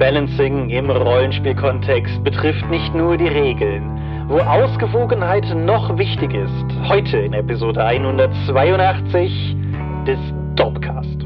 Balancing im Rollenspielkontext betrifft nicht nur die Regeln. Wo Ausgewogenheit noch wichtig ist, heute in Episode 182 des Dopecast.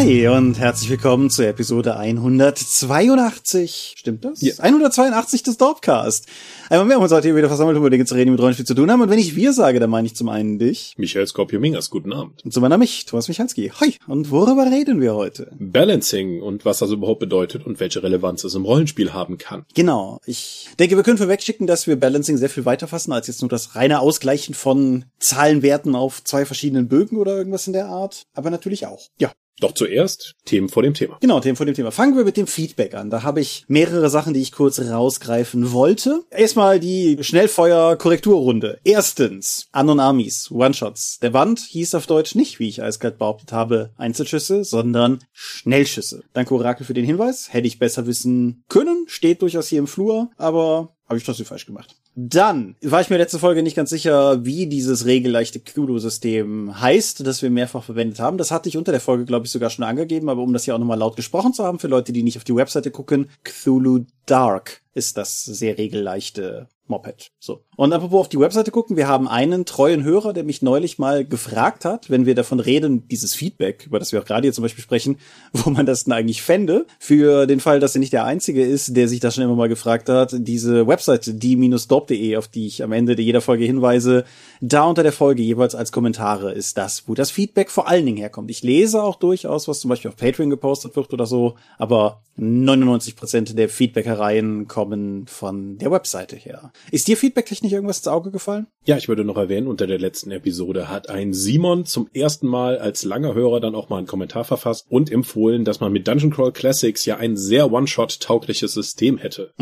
Hi und herzlich willkommen zur Episode 182. Stimmt das? Ja. 182 des Dorpcast. Einmal mehr haben wir uns heute hier wieder versammelt, um über Dinge zu reden, die mit Rollenspiel zu tun haben. Und wenn ich wir sage, dann meine ich zum einen dich Michael Skorpio-Mingas, guten Abend. und zum anderen mich, Thomas Michalski. Hi. Und worüber reden wir heute? Balancing und was das überhaupt bedeutet und welche Relevanz es im Rollenspiel haben kann. Genau. Ich denke, wir können vorwegschicken, dass wir Balancing sehr viel weiter fassen, als jetzt nur das reine Ausgleichen von Zahlenwerten auf zwei verschiedenen Bögen oder irgendwas in der Art. Aber natürlich auch. Ja. Doch zuerst Themen vor dem Thema. Genau, Themen vor dem Thema. Fangen wir mit dem Feedback an. Da habe ich mehrere Sachen, die ich kurz rausgreifen wollte. Erstmal die Schnellfeuer-Korrekturrunde. Erstens, Anon Armies, One-Shots. Der Band hieß auf Deutsch nicht, wie ich eiskalt behauptet habe, Einzelschüsse, sondern Schnellschüsse. Danke Orakel für den Hinweis. Hätte ich besser wissen können. Steht durchaus hier im Flur, aber habe ich trotzdem falsch gemacht. Dann war ich mir letzte Folge nicht ganz sicher, wie dieses regelleichte Cthulhu-System heißt, das wir mehrfach verwendet haben. Das hatte ich unter der Folge, glaube ich, sogar schon angegeben, aber um das hier auch nochmal laut gesprochen zu haben, für Leute, die nicht auf die Webseite gucken, Cthulhu Dark ist das sehr regelleichte Moped. So. Und apropos auf die Webseite gucken, wir haben einen treuen Hörer, der mich neulich mal gefragt hat, wenn wir davon reden, dieses Feedback, über das wir auch gerade hier zum Beispiel sprechen, wo man das denn eigentlich fände, für den Fall, dass er nicht der Einzige ist, der sich das schon immer mal gefragt hat, diese Webseite, die-dorp.de, auf die ich am Ende jeder Folge hinweise, da unter der Folge jeweils als Kommentare ist das, wo das Feedback vor allen Dingen herkommt. Ich lese auch durchaus, was zum Beispiel auf Patreon gepostet wird oder so, aber 99 Prozent der Feedbackereien kommen von der Webseite her. Ist dir feedbacktechnisch irgendwas ins Auge gefallen? Ja, ich würde noch erwähnen, unter der letzten Episode hat ein Simon zum ersten Mal als langer Hörer dann auch mal einen Kommentar verfasst und empfohlen, dass man mit Dungeon Crawl Classics ja ein sehr One-Shot-taugliches System hätte.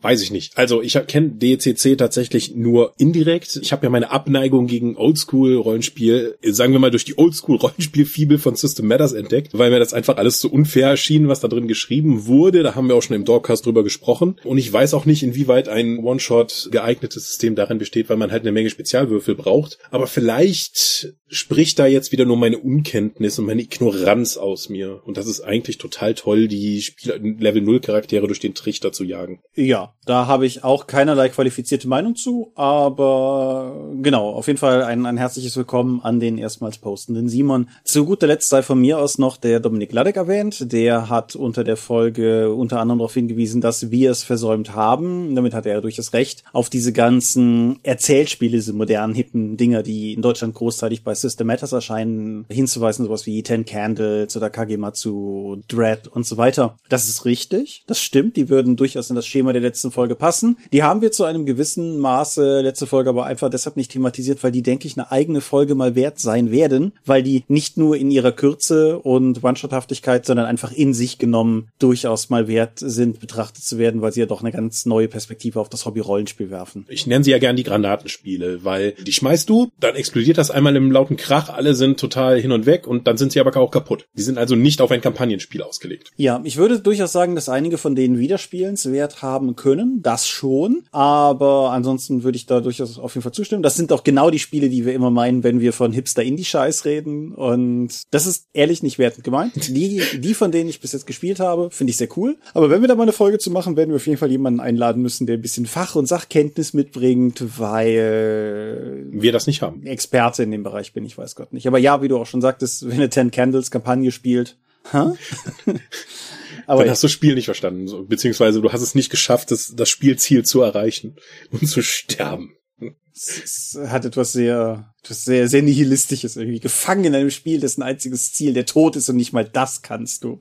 Weiß ich nicht. Also ich kenne DCC tatsächlich nur indirekt. Ich habe ja meine Abneigung gegen Oldschool-Rollenspiel, sagen wir mal durch die Oldschool-Rollenspiel-Fibel von System Matters entdeckt, weil mir das einfach alles so unfair erschien, was da drin geschrieben wurde. Da haben wir auch schon im Dorpcast drüber gesprochen. Und ich weiß auch nicht, inwieweit ein One-Shot geeignetes System darin besteht, weil man halt eine Menge Spezialwürfel braucht. Aber vielleicht spricht da jetzt wieder nur meine Unkenntnis und meine Ignoranz aus mir. Und das ist eigentlich total toll, die Level 0 Charaktere durch den Trichter zu jagen. Ja, da habe ich auch keinerlei qualifizierte Meinung zu, aber genau, auf jeden Fall ein, ein herzliches Willkommen an den erstmals postenden Simon. Zu guter Letzt sei von mir aus noch der Dominik Ladek erwähnt. Der hat unter der Folge unter anderem darauf hingewiesen, dass wir es versäumt haben. Damit hat er durchaus recht. Auf diese ganzen Erzählspiele, diese modernen, hippen Dinger, die in Deutschland großteilig bei System Matters erscheinen, hinzuweisen, sowas wie Ten Candles oder Kagematsu, Dread und so weiter. Das ist richtig. Das stimmt. Die würden durchaus in das Schema der letzten Folge passen. Die haben wir zu einem gewissen Maße letzte Folge aber einfach deshalb nicht thematisiert, weil die, denke ich, eine eigene Folge mal wert sein werden, weil die nicht nur in ihrer Kürze und One-Shot-Haftigkeit, sondern einfach in sich genommen durchaus mal wert sind, betrachtet zu werden, weil sie ja doch eine ganz neue Perspektive auf das Hobby-Rollenspiel werfen. Ich nenne sie ja gern die Granatenspiele, weil die schmeißt du, dann explodiert das einmal im lauten Krach, alle sind total hin und weg und dann sind sie aber auch kaputt. Die sind also nicht auf ein Kampagnenspiel ausgelegt. Ja, ich würde durchaus sagen, dass einige von denen Wiederspielenswert haben können. Das schon. Aber ansonsten würde ich da durchaus auf jeden Fall zustimmen. Das sind auch genau die Spiele, die wir immer meinen, wenn wir von Hipster-Indie-Scheiß reden. Und das ist ehrlich nicht wertend gemeint. Die, die von denen ich bis jetzt gespielt habe, finde ich sehr cool. Aber wenn wir da mal eine Folge zu machen, werden wir auf jeden Fall jemanden einladen müssen, der ein bisschen Fach- und Sachkenntnis mitbringt, weil Wir das nicht haben. Experte in dem Bereich bin, ich weiß Gott nicht. Aber ja, wie du auch schon sagtest, wenn eine Ten Candles Kampagne spielt, hä? Aber Dann hast du das Spiel nicht verstanden, beziehungsweise du hast es nicht geschafft, das, das Spielziel zu erreichen und zu sterben. Es hat etwas sehr, etwas sehr, sehr nihilistisches irgendwie. Gefangen in einem Spiel, dessen einziges Ziel der Tod ist und nicht mal das kannst du.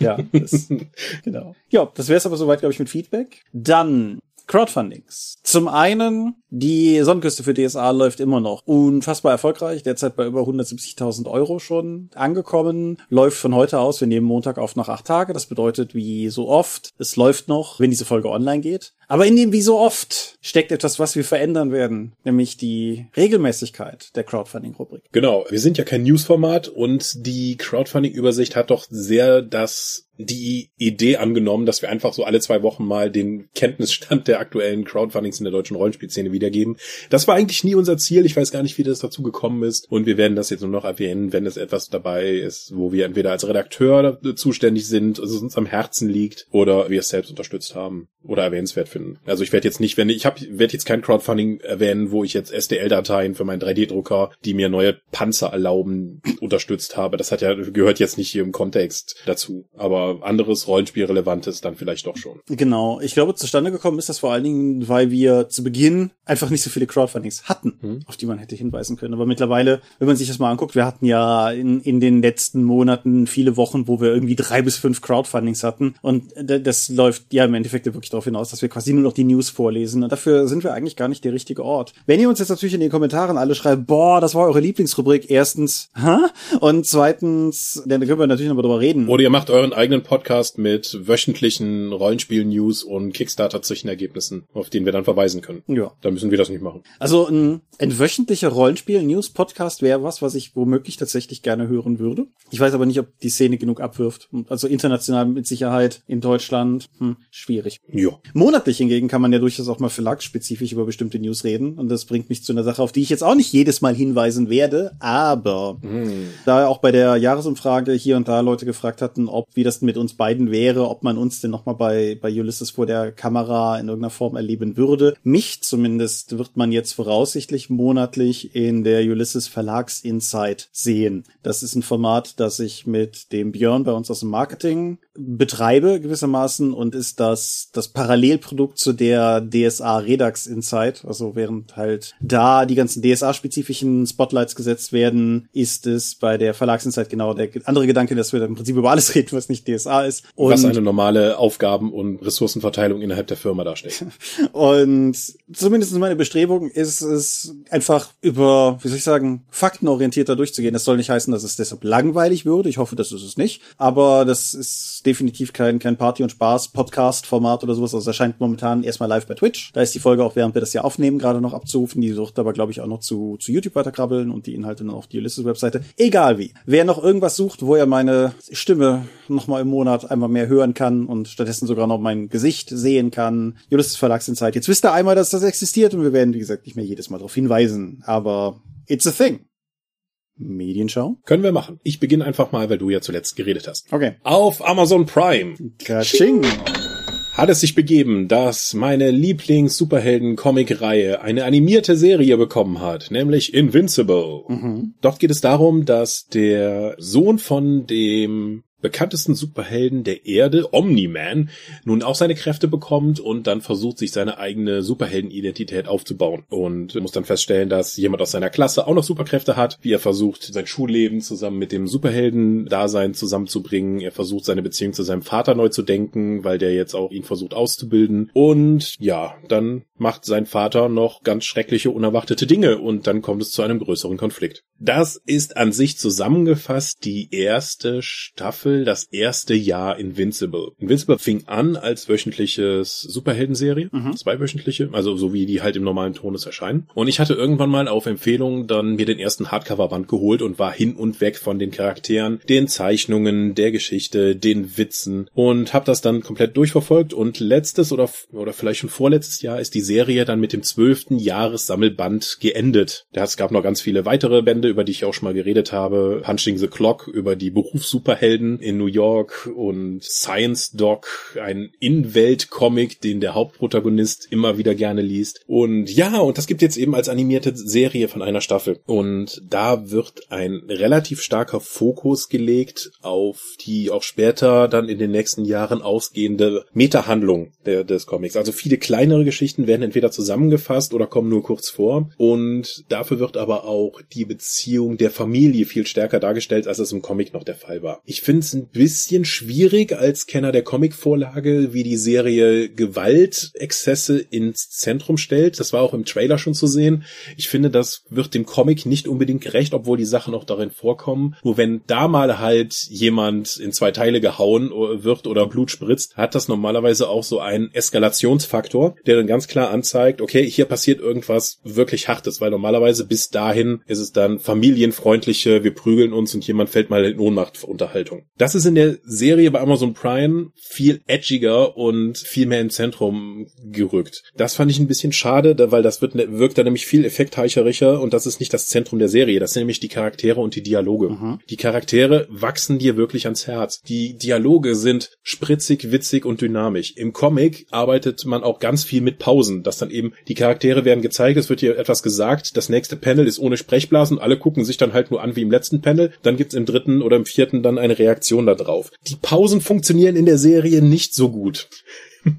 Ja, das, genau. Ja, das wäre es aber soweit, glaube ich, mit Feedback. Dann Crowdfundings. Zum einen, die Sonnenküste für DSA läuft immer noch unfassbar erfolgreich, derzeit bei über 170.000 Euro schon angekommen, läuft von heute aus, wir nehmen Montag auf nach acht Tage, das bedeutet wie so oft, es läuft noch, wenn diese Folge online geht. Aber in dem wie so oft steckt etwas, was wir verändern werden, nämlich die Regelmäßigkeit der Crowdfunding-Rubrik. Genau, wir sind ja kein Newsformat und die Crowdfunding-Übersicht hat doch sehr das die Idee angenommen, dass wir einfach so alle zwei Wochen mal den Kenntnisstand der aktuellen Crowdfundings in der deutschen Rollenspielszene wiedergeben. Das war eigentlich nie unser Ziel. Ich weiß gar nicht, wie das dazu gekommen ist. Und wir werden das jetzt nur noch erwähnen, wenn es etwas dabei ist, wo wir entweder als Redakteur zuständig sind, also es uns am Herzen liegt, oder wir es selbst unterstützt haben oder erwähnenswert finden. Also ich werde jetzt nicht, wenn ich habe, werde jetzt kein Crowdfunding erwähnen, wo ich jetzt STL-Dateien für meinen 3D-Drucker, die mir neue Panzer erlauben, unterstützt habe. Das hat ja gehört jetzt nicht hier im Kontext dazu. Aber anderes Rollenspielrelevantes dann vielleicht doch schon. Genau. Ich glaube, zustande gekommen ist das vor allen Dingen, weil wir zu Beginn einfach nicht so viele Crowdfundings hatten, hm. auf die man hätte hinweisen können. Aber mittlerweile, wenn man sich das mal anguckt, wir hatten ja in, in den letzten Monaten viele Wochen, wo wir irgendwie drei bis fünf Crowdfundings hatten. Und das läuft ja im Endeffekt wirklich darauf hinaus, dass wir quasi nur noch die News vorlesen. Und dafür sind wir eigentlich gar nicht der richtige Ort. Wenn ihr uns jetzt natürlich in den Kommentaren alle schreibt, boah, das war eure Lieblingsrubrik, erstens, hä? Und zweitens, dann können wir natürlich noch mal drüber reden. Oder ihr macht euren eigenen eigenen Podcast mit wöchentlichen Rollenspiel-News und Kickstarter-Zwischenergebnissen, auf den wir dann verweisen können. Ja. Da müssen wir das nicht machen. Also ein, ein wöchentlicher Rollenspiel-News-Podcast wäre was, was ich womöglich tatsächlich gerne hören würde. Ich weiß aber nicht, ob die Szene genug abwirft. Also international mit Sicherheit, in Deutschland, hm, schwierig. Ja. Monatlich hingegen kann man ja durchaus auch mal verlagsspezifisch über bestimmte News reden. Und das bringt mich zu einer Sache, auf die ich jetzt auch nicht jedes Mal hinweisen werde. Aber hm. da auch bei der Jahresumfrage hier und da Leute gefragt hatten, ob wie das mit uns beiden wäre, ob man uns denn nochmal bei, bei Ulysses vor der Kamera in irgendeiner Form erleben würde. Mich zumindest wird man jetzt voraussichtlich monatlich in der Ulysses Verlags Insight sehen. Das ist ein Format, das ich mit dem Björn bei uns aus dem Marketing betreibe gewissermaßen und ist das das Parallelprodukt zu der DSA Redux Insight. Also während halt da die ganzen DSA-spezifischen Spotlights gesetzt werden, ist es bei der Verlagsinsight genau der andere Gedanke, dass wir im Prinzip über alles reden, was nicht DSA ist. Und was eine normale Aufgaben- und Ressourcenverteilung innerhalb der Firma darstellt. und zumindest meine Bestrebung ist es einfach über, wie soll ich sagen, faktenorientierter durchzugehen. Das soll nicht heißen, dass es deshalb langweilig würde. Ich hoffe, das ist es nicht. Aber das ist definitiv kein, kein Party- und Spaß-Podcast-Format oder sowas. Also erscheint momentan erstmal live bei Twitch. Da ist die Folge auch, während wir das ja aufnehmen, gerade noch abzurufen. Die sucht aber, glaube ich, auch noch zu, zu YouTube weiterkrabbeln und die Inhalte dann auf die Ulysses-Webseite. Egal wie. Wer noch irgendwas sucht, wo er meine Stimme nochmal im Monat einmal mehr hören kann und stattdessen sogar noch mein Gesicht sehen kann. Ulysses Verlagsinsight. Jetzt wisst ihr einmal, dass das existiert und wir werden, wie gesagt, nicht mehr jedes Mal darauf hinweisen. Aber it's a thing. Medienschau? Können wir machen. Ich beginne einfach mal, weil du ja zuletzt geredet hast. Okay. Auf Amazon Prime. Kaching. Hat es sich begeben, dass meine Lieblings-Superhelden-Comic-Reihe eine animierte Serie bekommen hat, nämlich Invincible. Mhm. Dort geht es darum, dass der Sohn von dem bekanntesten Superhelden der Erde, Omni-Man, nun auch seine Kräfte bekommt und dann versucht, sich seine eigene Superheldenidentität aufzubauen. Und muss dann feststellen, dass jemand aus seiner Klasse auch noch Superkräfte hat, wie er versucht, sein Schulleben zusammen mit dem Superhelden-Dasein zusammenzubringen. Er versucht, seine Beziehung zu seinem Vater neu zu denken, weil der jetzt auch ihn versucht auszubilden. Und ja, dann macht sein Vater noch ganz schreckliche, unerwartete Dinge und dann kommt es zu einem größeren Konflikt. Das ist an sich zusammengefasst die erste Staffel, das erste Jahr Invincible. Invincible fing an als wöchentliches Superheldenserie, mhm. zweiwöchentliche, also so wie die halt im normalen Tonus erscheinen. Und ich hatte irgendwann mal auf Empfehlung dann mir den ersten Hardcover-Band geholt und war hin und weg von den Charakteren, den Zeichnungen, der Geschichte, den Witzen und habe das dann komplett durchverfolgt und letztes oder, oder vielleicht schon vorletztes Jahr ist die Serie dann mit dem zwölften Jahressammelband geendet. Es gab noch ganz viele weitere Bände, über die ich auch schon mal geredet habe. Punching the Clock über die Berufssuperhelden in New York und Science Doc, ein In-Welt-Comic, den der Hauptprotagonist immer wieder gerne liest. Und ja, und das gibt jetzt eben als animierte Serie von einer Staffel. Und da wird ein relativ starker Fokus gelegt auf die auch später dann in den nächsten Jahren ausgehende Metahandlung der, des Comics. Also viele kleinere Geschichten werden entweder zusammengefasst oder kommen nur kurz vor. Und dafür wird aber auch die Beziehung der Familie viel stärker dargestellt, als es im Comic noch der Fall war. Ich finde es ein bisschen schwierig als Kenner der Comicvorlage, wie die Serie Gewaltexzesse ins Zentrum stellt. Das war auch im Trailer schon zu sehen. Ich finde, das wird dem Comic nicht unbedingt gerecht, obwohl die Sachen auch darin vorkommen. Nur wenn da mal halt jemand in zwei Teile gehauen wird oder Blut spritzt, hat das normalerweise auch so einen Eskalationsfaktor, der dann ganz klar anzeigt, okay, hier passiert irgendwas wirklich Hartes, weil normalerweise bis dahin ist es dann familienfreundliche, wir prügeln uns und jemand fällt mal in Ohnmacht Unterhaltung. Das ist in der Serie bei Amazon Prime viel edgiger und viel mehr im Zentrum gerückt. Das fand ich ein bisschen schade, weil das wird, wirkt da nämlich viel effektheicherischer und das ist nicht das Zentrum der Serie. Das sind nämlich die Charaktere und die Dialoge. Mhm. Die Charaktere wachsen dir wirklich ans Herz. Die Dialoge sind spritzig, witzig und dynamisch. Im Comic arbeitet man auch ganz viel mit Pausen, dass dann eben die Charaktere werden gezeigt, es wird hier etwas gesagt, das nächste Panel ist ohne Sprechblasen, alle gucken sich dann halt nur an wie im letzten Panel, dann gibt's im dritten oder im vierten dann eine Reaktion darauf. Die Pausen funktionieren in der Serie nicht so gut.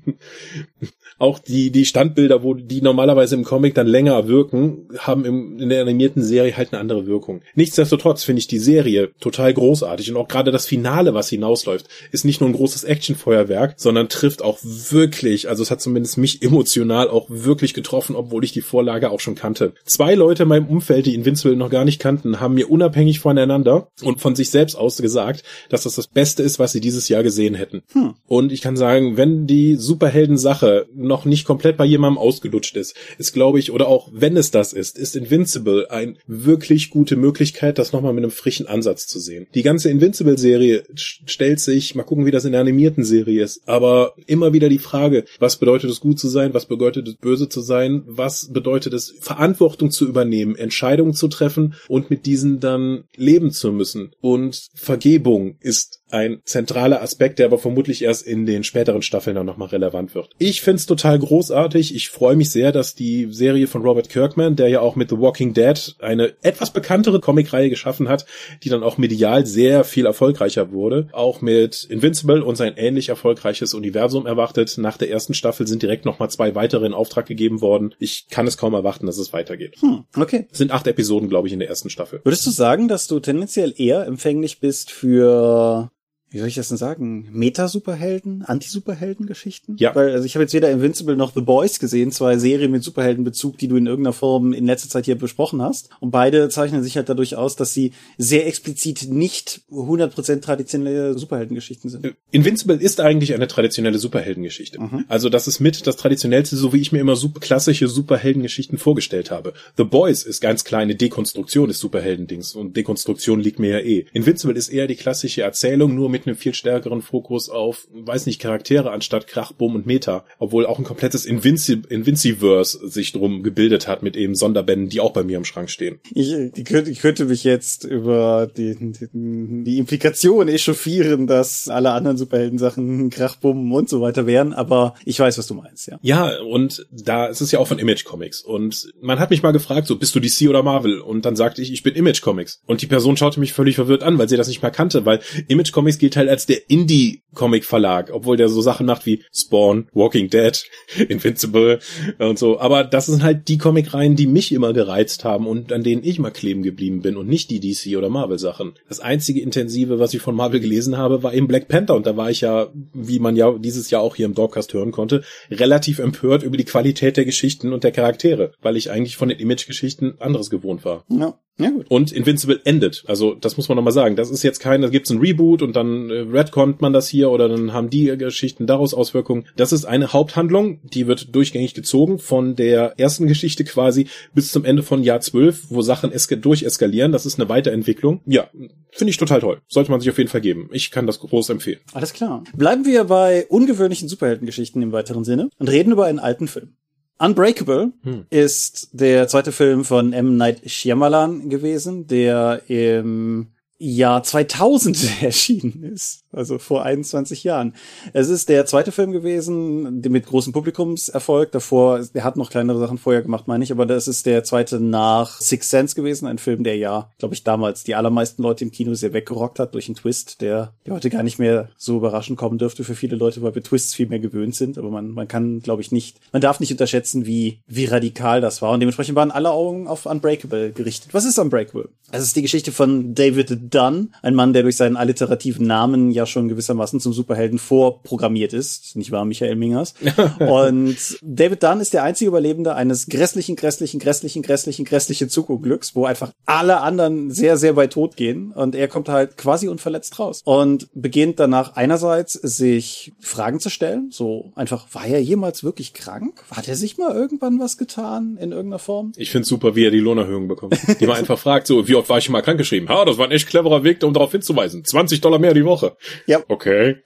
auch die, die Standbilder, wo die normalerweise im Comic dann länger wirken, haben im, in der animierten Serie halt eine andere Wirkung. Nichtsdestotrotz finde ich die Serie total großartig und auch gerade das Finale, was hinausläuft, ist nicht nur ein großes Actionfeuerwerk, sondern trifft auch wirklich, also es hat zumindest mich emotional auch wirklich getroffen, obwohl ich die Vorlage auch schon kannte. Zwei Leute in meinem Umfeld, die Invincible noch gar nicht kannten, haben mir unabhängig voneinander und von sich selbst aus gesagt, dass das das Beste ist, was sie dieses Jahr gesehen hätten. Hm. Und ich kann sagen, wenn die Superhelden-Sache noch nicht komplett bei jemandem ausgelutscht ist, ist glaube ich, oder auch wenn es das ist, ist Invincible ein wirklich gute Möglichkeit, das nochmal mit einem frischen Ansatz zu sehen. Die ganze Invincible-Serie stellt sich, mal gucken, wie das in der animierten Serie ist, aber immer wieder die Frage, was bedeutet es gut zu sein, was bedeutet es böse zu sein, was bedeutet es Verantwortung zu übernehmen, Entscheidungen zu treffen und mit diesen dann leben zu müssen. Und Vergebung ist ein zentraler Aspekt, der aber vermutlich erst in den späteren Staffeln dann nochmal relevant wird. Ich find's total großartig. Ich freue mich sehr, dass die Serie von Robert Kirkman, der ja auch mit The Walking Dead eine etwas bekanntere Comicreihe geschaffen hat, die dann auch medial sehr viel erfolgreicher wurde, auch mit Invincible und sein ähnlich erfolgreiches Universum erwartet. Nach der ersten Staffel sind direkt nochmal zwei weitere in Auftrag gegeben worden. Ich kann es kaum erwarten, dass es weitergeht. Hm, okay. Es sind acht Episoden, glaube ich, in der ersten Staffel. Würdest du sagen, dass du tendenziell eher empfänglich bist für wie soll ich das denn sagen? Meta-Superhelden, Anti-Superhelden-Geschichten? Ja. Weil, also ich habe jetzt weder Invincible noch The Boys gesehen, zwei Serien mit Superheldenbezug, die du in irgendeiner Form in letzter Zeit hier besprochen hast. Und beide zeichnen sich halt dadurch aus, dass sie sehr explizit nicht 100% traditionelle Superheldengeschichten sind. Invincible ist eigentlich eine traditionelle Superheldengeschichte. Mhm. Also das ist mit das traditionellste, so wie ich mir immer super klassische Superheldengeschichten vorgestellt habe. The Boys ist ganz klar eine Dekonstruktion des Superheldendings und Dekonstruktion liegt mir ja eh. Invincible ist eher die klassische Erzählung, nur mit mit einem viel stärkeren Fokus auf, weiß nicht, Charaktere anstatt Krach, Boom und Meta. Obwohl auch ein komplettes Invinci Invinciverse sich drum gebildet hat mit eben Sonderbänden, die auch bei mir im Schrank stehen. Ich, ich, könnte, ich könnte mich jetzt über die, die, die Implikation echauffieren, dass alle anderen Superhelden-Sachen Krach, Bumm und so weiter wären, aber ich weiß, was du meinst, ja. Ja, und da ist es ja auch von Image Comics. Und man hat mich mal gefragt, so, bist du DC oder Marvel? Und dann sagte ich, ich bin Image Comics. Und die Person schaute mich völlig verwirrt an, weil sie das nicht mehr kannte, weil Image Comics gilt halt als der Indie-Comic-Verlag, obwohl der so Sachen macht wie Spawn, Walking Dead, Invincible und so. Aber das sind halt die Comic-Reihen, die mich immer gereizt haben und an denen ich mal kleben geblieben bin und nicht die DC- oder Marvel-Sachen. Das einzige Intensive, was ich von Marvel gelesen habe, war eben Black Panther und da war ich ja, wie man ja dieses Jahr auch hier im Dogcast hören konnte, relativ empört über die Qualität der Geschichten und der Charaktere, weil ich eigentlich von den Image-Geschichten anderes gewohnt war. Ja. Ja, gut. Und Invincible endet. Also das muss man nochmal sagen. Das ist jetzt kein, da gibt's ein Reboot und dann äh, retconnt man das hier oder dann haben die Geschichten daraus Auswirkungen. Das ist eine Haupthandlung, die wird durchgängig gezogen von der ersten Geschichte quasi bis zum Ende von Jahr 12, wo Sachen durcheskalieren. Das ist eine Weiterentwicklung. Ja, finde ich total toll. Sollte man sich auf jeden Fall geben. Ich kann das groß empfehlen. Alles klar. Bleiben wir bei ungewöhnlichen Superheldengeschichten im weiteren Sinne und reden über einen alten Film. Unbreakable hm. ist der zweite Film von M. Night Shyamalan gewesen, der im Jahr 2000 erschienen ist also vor 21 Jahren. Es ist der zweite Film gewesen, mit großem Publikumserfolg. Davor, er hat noch kleinere Sachen vorher gemacht, meine ich, aber das ist der zweite nach Six Sense gewesen, ein Film, der ja, glaube ich, damals die allermeisten Leute im Kino sehr weggerockt hat durch einen Twist, der, heute gar nicht mehr so überraschend kommen dürfte für viele Leute, weil wir Twists viel mehr gewöhnt sind. Aber man, man kann, glaube ich, nicht, man darf nicht unterschätzen, wie, wie radikal das war. Und dementsprechend waren alle Augen auf Unbreakable gerichtet. Was ist Unbreakable? Es ist die Geschichte von David Dunn, ein Mann, der durch seinen alliterativen Namen ja schon gewissermaßen zum Superhelden vorprogrammiert ist, nicht wahr, Michael Mingers? Und David Dunn ist der einzige Überlebende eines grässlichen, grässlichen, grässlichen, grässlichen, grässlichen Zugunglücks, wo einfach alle anderen sehr, sehr bei Tod gehen und er kommt halt quasi unverletzt raus und beginnt danach einerseits sich Fragen zu stellen, so einfach, war er jemals wirklich krank? Hat er sich mal irgendwann was getan in irgendeiner Form? Ich find's super, wie er die Lohnerhöhung bekommt. Die man einfach fragt, so, wie oft war ich mal krankgeschrieben? Ha, das war echt cleverer Weg, um darauf hinzuweisen. 20 Dollar mehr die Woche. Ja. Okay.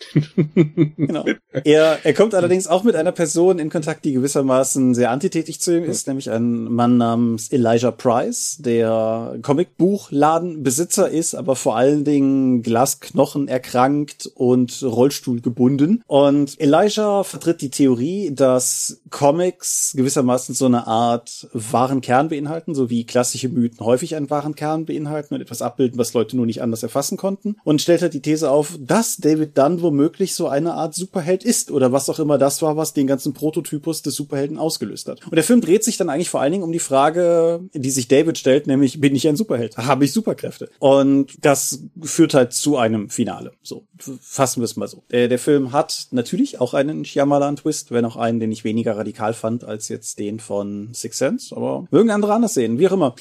Genau. Er, er kommt allerdings auch mit einer Person in Kontakt, die gewissermaßen sehr antitätig zu ihm ist, nämlich ein Mann namens Elijah Price, der Comicbuchladenbesitzer ist, aber vor allen Dingen Glasknochen erkrankt und Rollstuhl gebunden. Und Elijah vertritt die Theorie, dass Comics gewissermaßen so eine Art wahren Kern beinhalten, so wie klassische Mythen häufig einen wahren Kern beinhalten und etwas abbilden, was Leute nur nicht anders erfassen konnten. Und stellt halt die These auf, dass David Dunn womöglich so eine Art Superheld ist oder was auch immer das war, was den ganzen Prototypus des Superhelden ausgelöst hat. Und der Film dreht sich dann eigentlich vor allen Dingen um die Frage, die sich David stellt, nämlich bin ich ein Superheld? Habe ich Superkräfte? Und das führt halt zu einem Finale. So, fassen wir es mal so. Der, der Film hat natürlich auch einen Shyamalan-Twist, wenn auch einen, den ich weniger radikal fand als jetzt den von Six Sense, aber mögen andere anders sehen, wie auch immer.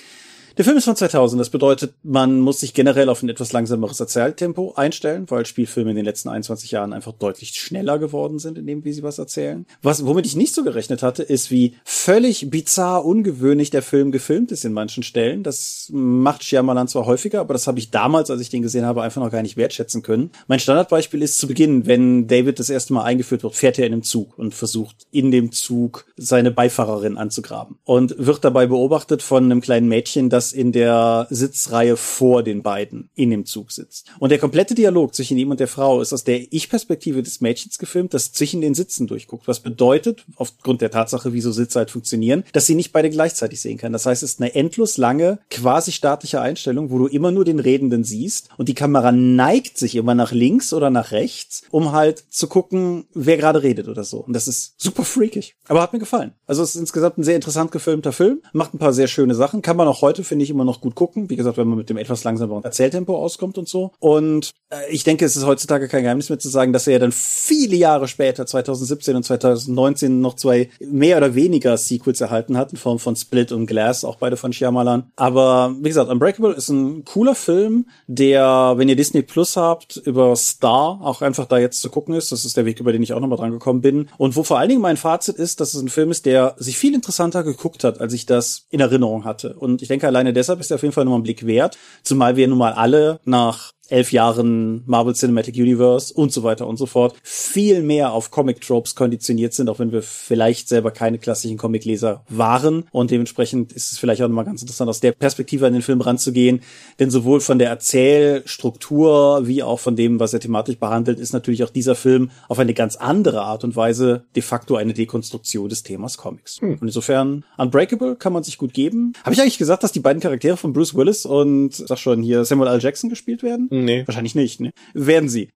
Der Film ist von 2000. Das bedeutet, man muss sich generell auf ein etwas langsameres Erzähltempo einstellen, weil Spielfilme in den letzten 21 Jahren einfach deutlich schneller geworden sind, in dem, wie sie was erzählen. Was, womit ich nicht so gerechnet hatte, ist, wie völlig bizarr ungewöhnlich der Film gefilmt ist in manchen Stellen. Das macht Shyamalan zwar häufiger, aber das habe ich damals, als ich den gesehen habe, einfach noch gar nicht wertschätzen können. Mein Standardbeispiel ist zu Beginn, wenn David das erste Mal eingeführt wird, fährt er in einem Zug und versucht in dem Zug seine Beifahrerin anzugraben und wird dabei beobachtet von einem kleinen Mädchen, das in der Sitzreihe vor den beiden in dem Zug sitzt. Und der komplette Dialog zwischen ihm und der Frau ist aus der Ich-Perspektive des Mädchens gefilmt, das zwischen den Sitzen durchguckt. Was bedeutet, aufgrund der Tatsache, wie so Sitze halt funktionieren, dass sie nicht beide gleichzeitig sehen kann. Das heißt, es ist eine endlos lange, quasi statische Einstellung, wo du immer nur den Redenden siehst und die Kamera neigt sich immer nach links oder nach rechts, um halt zu gucken, wer gerade redet oder so. Und das ist super freakig. Aber hat mir gefallen. Also es ist insgesamt ein sehr interessant gefilmter Film, macht ein paar sehr schöne Sachen, kann man auch heute, finde ich, immer noch gut gucken. Wie gesagt, wenn man mit dem etwas langsameren Erzähltempo auskommt und so. Und äh, ich denke, es ist heutzutage kein Geheimnis mehr zu sagen, dass er ja dann viele Jahre später, 2017 und 2019, noch zwei mehr oder weniger Sequels erhalten hat, in Form von Split und Glass, auch beide von Shyamalan. Aber wie gesagt, Unbreakable ist ein cooler Film, der, wenn ihr Disney Plus habt, über Star auch einfach da jetzt zu gucken ist. Das ist der Weg, über den ich auch nochmal dran gekommen bin. Und wo vor allen Dingen mein Fazit ist, dass es ein Film ist, der sich viel interessanter geguckt hat, als ich das in Erinnerung hatte. Und ich denke, alleine deshalb ist er auf jeden Fall nochmal einen Blick wert. Zumal wir nun mal alle nach elf Jahren Marvel Cinematic Universe und so weiter und so fort viel mehr auf Comic-Tropes konditioniert sind, auch wenn wir vielleicht selber keine klassischen Comic-Leser waren. Und dementsprechend ist es vielleicht auch nochmal ganz interessant, aus der Perspektive an den Film ranzugehen. Denn sowohl von der Erzählstruktur wie auch von dem, was er thematisch behandelt, ist natürlich auch dieser Film auf eine ganz andere Art und Weise de facto eine Dekonstruktion des Themas Comics. Hm. Und insofern, Unbreakable kann man sich gut geben. Habe ich eigentlich gesagt, dass die beiden Charaktere von Bruce Willis und, sag schon, hier Samuel L. Jackson gespielt werden? Nee. Wahrscheinlich nicht, ne? Werden sie.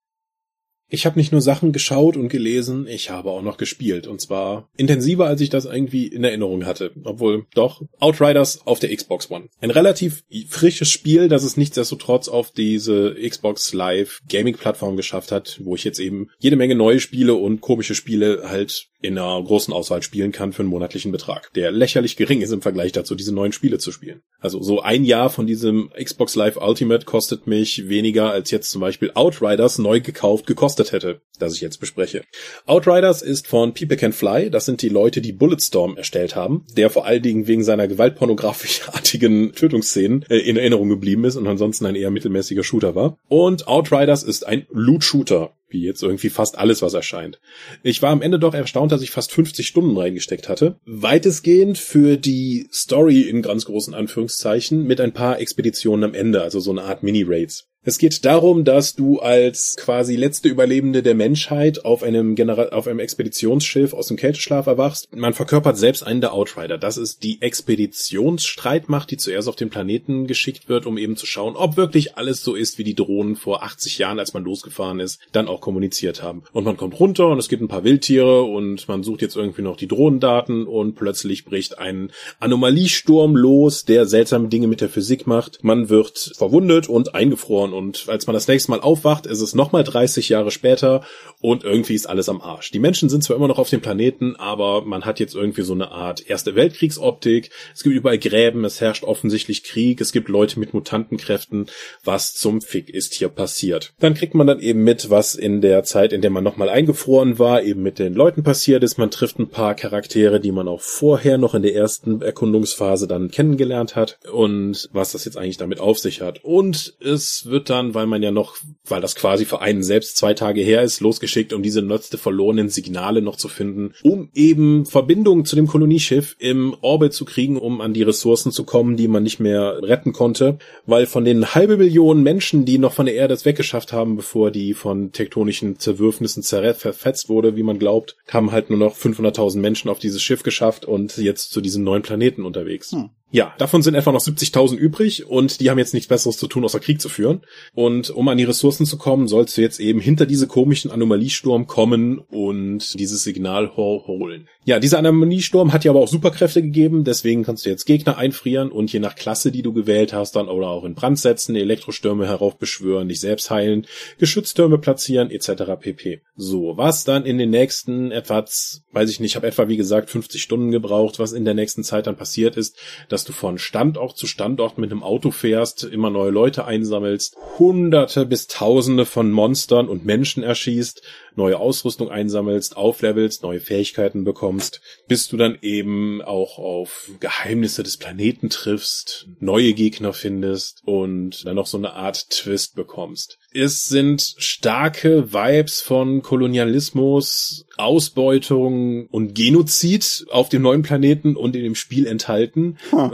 Ich habe nicht nur Sachen geschaut und gelesen, ich habe auch noch gespielt. Und zwar intensiver, als ich das irgendwie in Erinnerung hatte. Obwohl, doch, Outriders auf der Xbox One. Ein relativ frisches Spiel, das es nichtsdestotrotz auf diese Xbox Live Gaming-Plattform geschafft hat, wo ich jetzt eben jede Menge neue Spiele und komische Spiele halt in einer großen Auswahl spielen kann für einen monatlichen Betrag, der lächerlich gering ist im Vergleich dazu, diese neuen Spiele zu spielen. Also so ein Jahr von diesem Xbox Live Ultimate kostet mich weniger als jetzt zum Beispiel Outriders neu gekauft gekostet hätte, das ich jetzt bespreche. Outriders ist von People Can Fly, das sind die Leute, die Bulletstorm erstellt haben, der vor allen Dingen wegen seiner gewaltpornografischartigen Tötungsszenen äh, in Erinnerung geblieben ist und ansonsten ein eher mittelmäßiger Shooter war. Und Outriders ist ein Loot-Shooter wie jetzt irgendwie fast alles, was erscheint. Ich war am Ende doch erstaunt, dass ich fast 50 Stunden reingesteckt hatte. Weitestgehend für die Story in ganz großen Anführungszeichen mit ein paar Expeditionen am Ende, also so eine Art Mini-Raids. Es geht darum, dass du als quasi letzte Überlebende der Menschheit auf einem Genera auf einem Expeditionsschiff aus dem Kälteschlaf erwachst. Man verkörpert selbst einen der Outrider. Das ist die Expeditionsstreitmacht, die zuerst auf den Planeten geschickt wird, um eben zu schauen, ob wirklich alles so ist, wie die Drohnen vor 80 Jahren, als man losgefahren ist, dann auch kommuniziert haben. Und man kommt runter und es gibt ein paar Wildtiere und man sucht jetzt irgendwie noch die Drohnendaten und plötzlich bricht ein Anomaliesturm los, der seltsame Dinge mit der Physik macht. Man wird verwundet und eingefroren Und als man das nächste Mal aufwacht, ist es nochmal 30 Jahre später und irgendwie ist alles am Arsch. Die Menschen sind zwar immer noch auf dem Planeten, aber man hat jetzt irgendwie so eine Art Erste Weltkriegsoptik. Es gibt überall Gräben, es herrscht offensichtlich Krieg, es gibt Leute mit Mutantenkräften. Was zum Fick ist hier passiert? Dann kriegt man dann eben mit, was in der Zeit, in der man nochmal eingefroren war, eben mit den Leuten passiert ist. Man trifft ein paar Charaktere, die man auch vorher noch in der ersten Erkundungsphase dann kennengelernt hat und was das jetzt eigentlich damit auf sich hat. Und es wird dann, weil man ja noch, weil das quasi für einen selbst zwei Tage her ist, losgeschickt, um diese letzte verlorenen Signale noch zu finden, um eben Verbindungen zu dem Kolonieschiff im Orbit zu kriegen, um an die Ressourcen zu kommen, die man nicht mehr retten konnte, weil von den halbe Millionen Menschen, die noch von der Erde es weggeschafft haben, bevor die von tektonischen Zerwürfnissen zerfetzt wurde, wie man glaubt, haben halt nur noch 500.000 Menschen auf dieses Schiff geschafft und jetzt zu diesem neuen Planeten unterwegs. Hm. Ja, davon sind etwa noch 70.000 übrig und die haben jetzt nichts Besseres zu tun, außer Krieg zu führen. Und um an die Ressourcen zu kommen, sollst du jetzt eben hinter diese komischen Anomaliesturm kommen und dieses Signal holen. Ja, dieser Anomaliesturm hat dir aber auch Superkräfte gegeben, deswegen kannst du jetzt Gegner einfrieren und je nach Klasse, die du gewählt hast, dann oder auch in Brand setzen, Elektrostürme heraufbeschwören, dich selbst heilen, Geschütztürme platzieren, etc. pp. So, was dann in den nächsten etwa, weiß ich nicht, habe etwa wie gesagt 50 Stunden gebraucht, was in der nächsten Zeit dann passiert ist, dass du von Standort zu Standort mit einem Auto fährst, immer neue Leute einsammelst, hunderte bis tausende von Monstern und Menschen erschießt, neue Ausrüstung einsammelst, auflevelst, neue Fähigkeiten bekommst, bis du dann eben auch auf Geheimnisse des Planeten triffst, neue Gegner findest und dann noch so eine Art Twist bekommst. Es sind starke Vibes von Kolonialismus, Ausbeutung und Genozid auf dem neuen Planeten und in dem Spiel enthalten. Huh.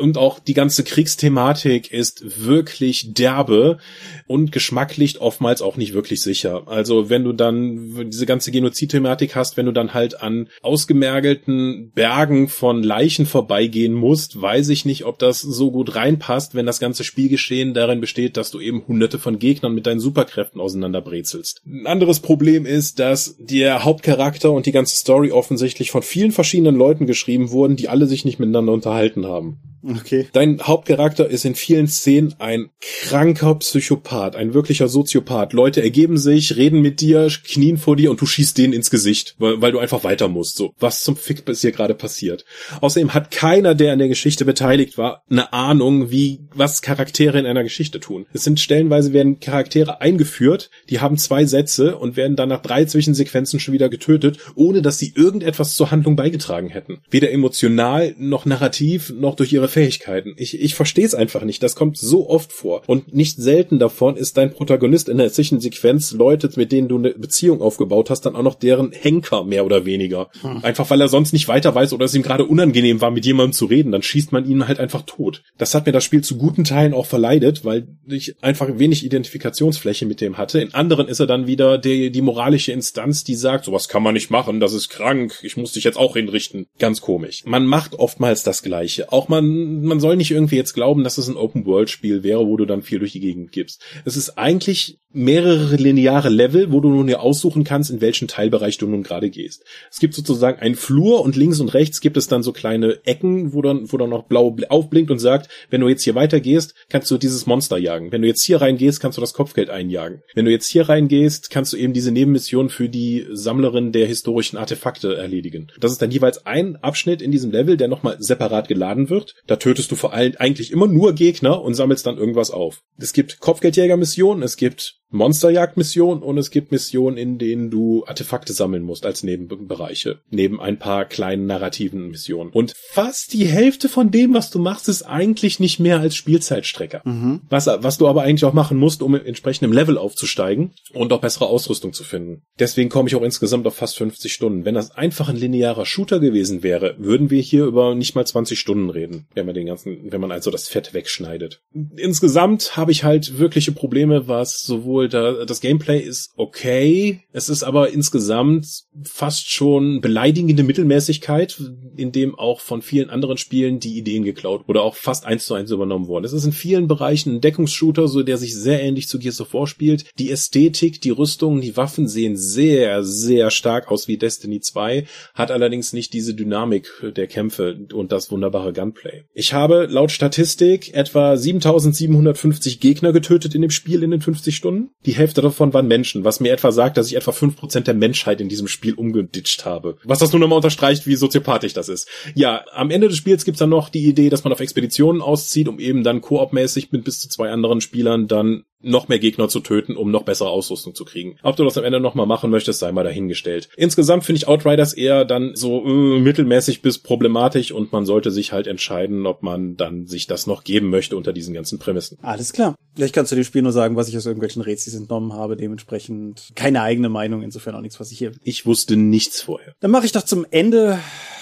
Und auch die ganze Kriegsthematik ist wirklich derbe und geschmacklich oftmals auch nicht wirklich sicher. Also wenn du dann diese ganze Genozid-Thematik hast, wenn du dann halt an ausgemergelten Bergen von Leichen vorbeigehen musst, weiß ich nicht, ob das so gut reinpasst, wenn das ganze Spielgeschehen darin besteht, dass du eben hunderte von Gegnern mit deinen Superkräften auseinanderbrezelst. Ein anderes Problem ist, dass der Hauptcharakter und die ganze Story offensichtlich von vielen verschiedenen Leuten geschrieben wurden, die alle sich nicht miteinander unterhalten haben. Okay. Dein Hauptcharakter ist in vielen Szenen ein kranker Psychopath, ein wirklicher Soziopath. Leute ergeben sich, reden mit dir, knien vor dir und du schießt denen ins Gesicht, weil, weil du einfach weiter musst. So, was zum Fick ist hier gerade passiert? Außerdem hat keiner, der an der Geschichte beteiligt war, eine Ahnung, wie, was Charaktere in einer Geschichte tun. Es sind stellenweise werden Charaktere eingeführt, die haben zwei Sätze und werden dann nach drei Zwischensequenzen schon wieder getötet, ohne dass sie irgendetwas zur Handlung beigetragen hätten. Weder emotional, noch narrativ, noch durch ihre Fähigkeiten. Ich, ich verstehe es einfach nicht. Das kommt so oft vor. Und nicht selten davon ist dein Protagonist in der Zwischensequenz Leute, mit denen du eine aufgebaut hast, dann auch noch deren Henker, mehr oder weniger. Hm. Einfach weil er sonst nicht weiter weiß oder es ihm gerade unangenehm war, mit jemandem zu reden. Dann schießt man ihn halt einfach tot. Das hat mir das Spiel zu guten Teilen auch verleidet, weil ich einfach wenig Identifikationsfläche mit dem hatte. In anderen ist er dann wieder die, die moralische Instanz, die sagt, sowas kann man nicht machen, das ist krank, ich muss dich jetzt auch hinrichten. Ganz komisch. Man macht oftmals das Gleiche. Auch man man soll nicht irgendwie jetzt glauben, dass es ein Open-World-Spiel wäre, wo du dann viel durch die Gegend gibst. Es ist eigentlich mehrere lineare Level, wo du nun ja aussuchen kannst, in welchen Teilbereich du nun gerade gehst. Es gibt sozusagen einen Flur und links und rechts gibt es dann so kleine Ecken, wo dann, wo dann noch blau aufblinkt und sagt, wenn du jetzt hier weitergehst, kannst du dieses Monster jagen. Wenn du jetzt hier reingehst, kannst du das Kopfgeld einjagen. Wenn du jetzt hier reingehst, kannst du eben diese Nebenmission für die Sammlerin der historischen Artefakte erledigen. Das ist dann jeweils ein Abschnitt in diesem Level, der nochmal separat geladen wird. Da tötest du vor allem eigentlich immer nur Gegner und sammelst dann irgendwas auf. Es gibt Kopfgeldjäger-Missionen, es gibt Monsterjagd-Missionen und es gibt Missionen, in denen du Artefakte sammeln musst als Nebenbereiche, neben ein paar kleinen narrativen Missionen. Und fast die Hälfte von dem, was du machst, ist eigentlich nicht mehr als Spielzeitstrecker. Mhm. Was, was du aber eigentlich auch machen musst, um entsprechend im Level aufzusteigen und auch bessere Ausrüstung zu finden. Deswegen komme ich auch insgesamt auf fast 50 Stunden. Wenn das einfach ein linearer Shooter gewesen wäre, würden wir hier über nicht mal 20 Stunden reden, wenn man den ganzen, wenn man also das Fett wegschneidet. Insgesamt habe ich halt wirkliche Probleme, was sowohl sowohl da, das Gameplay ist okay, es ist aber insgesamt fast schon beleidigende Mittelmäßigkeit, in dem auch von vielen anderen Spielen die Ideen geklaut oder auch fast eins zu eins übernommen worden. Es ist in vielen Bereichen ein Deckungsshooter, so der sich sehr ähnlich zu Gears of War spielt. Die Ästhetik, die Rüstungen, die Waffen sehen sehr, sehr stark aus wie Destiny 2, hat allerdings nicht diese Dynamik der Kämpfe und das wunderbare Gunplay. Ich habe laut Statistik etwa 7750 Gegner getötet in dem Spiel in den 50 Stunden. Die Hälfte davon waren Menschen, was mir etwa sagt, dass ich etwa 5% der Menschheit in diesem Spiel umgeditscht habe. Was das nur nochmal unterstreicht, wie soziopathisch das ist. Ja, am Ende des Spiels gibt's dann noch die Idee, dass man auf Expeditionen auszieht, um eben dann koopmäßig mit bis zu zwei anderen Spielern dann noch mehr Gegner zu töten, um noch bessere Ausrüstung zu kriegen. Ob du das am Ende nochmal machen möchtest, sei mal dahingestellt. Insgesamt finde ich Outriders eher dann so äh, mittelmäßig bis problematisch und man sollte sich halt entscheiden, ob man dann sich das noch geben möchte unter diesen ganzen Prämissen. Alles klar. Ich kann zu dem Spiel nur sagen, was ich aus irgendwelchen Rätsels entnommen habe, dementsprechend keine eigene Meinung, insofern auch nichts, was ich hier. Ich wusste nichts vorher. Dann mache ich doch zum Ende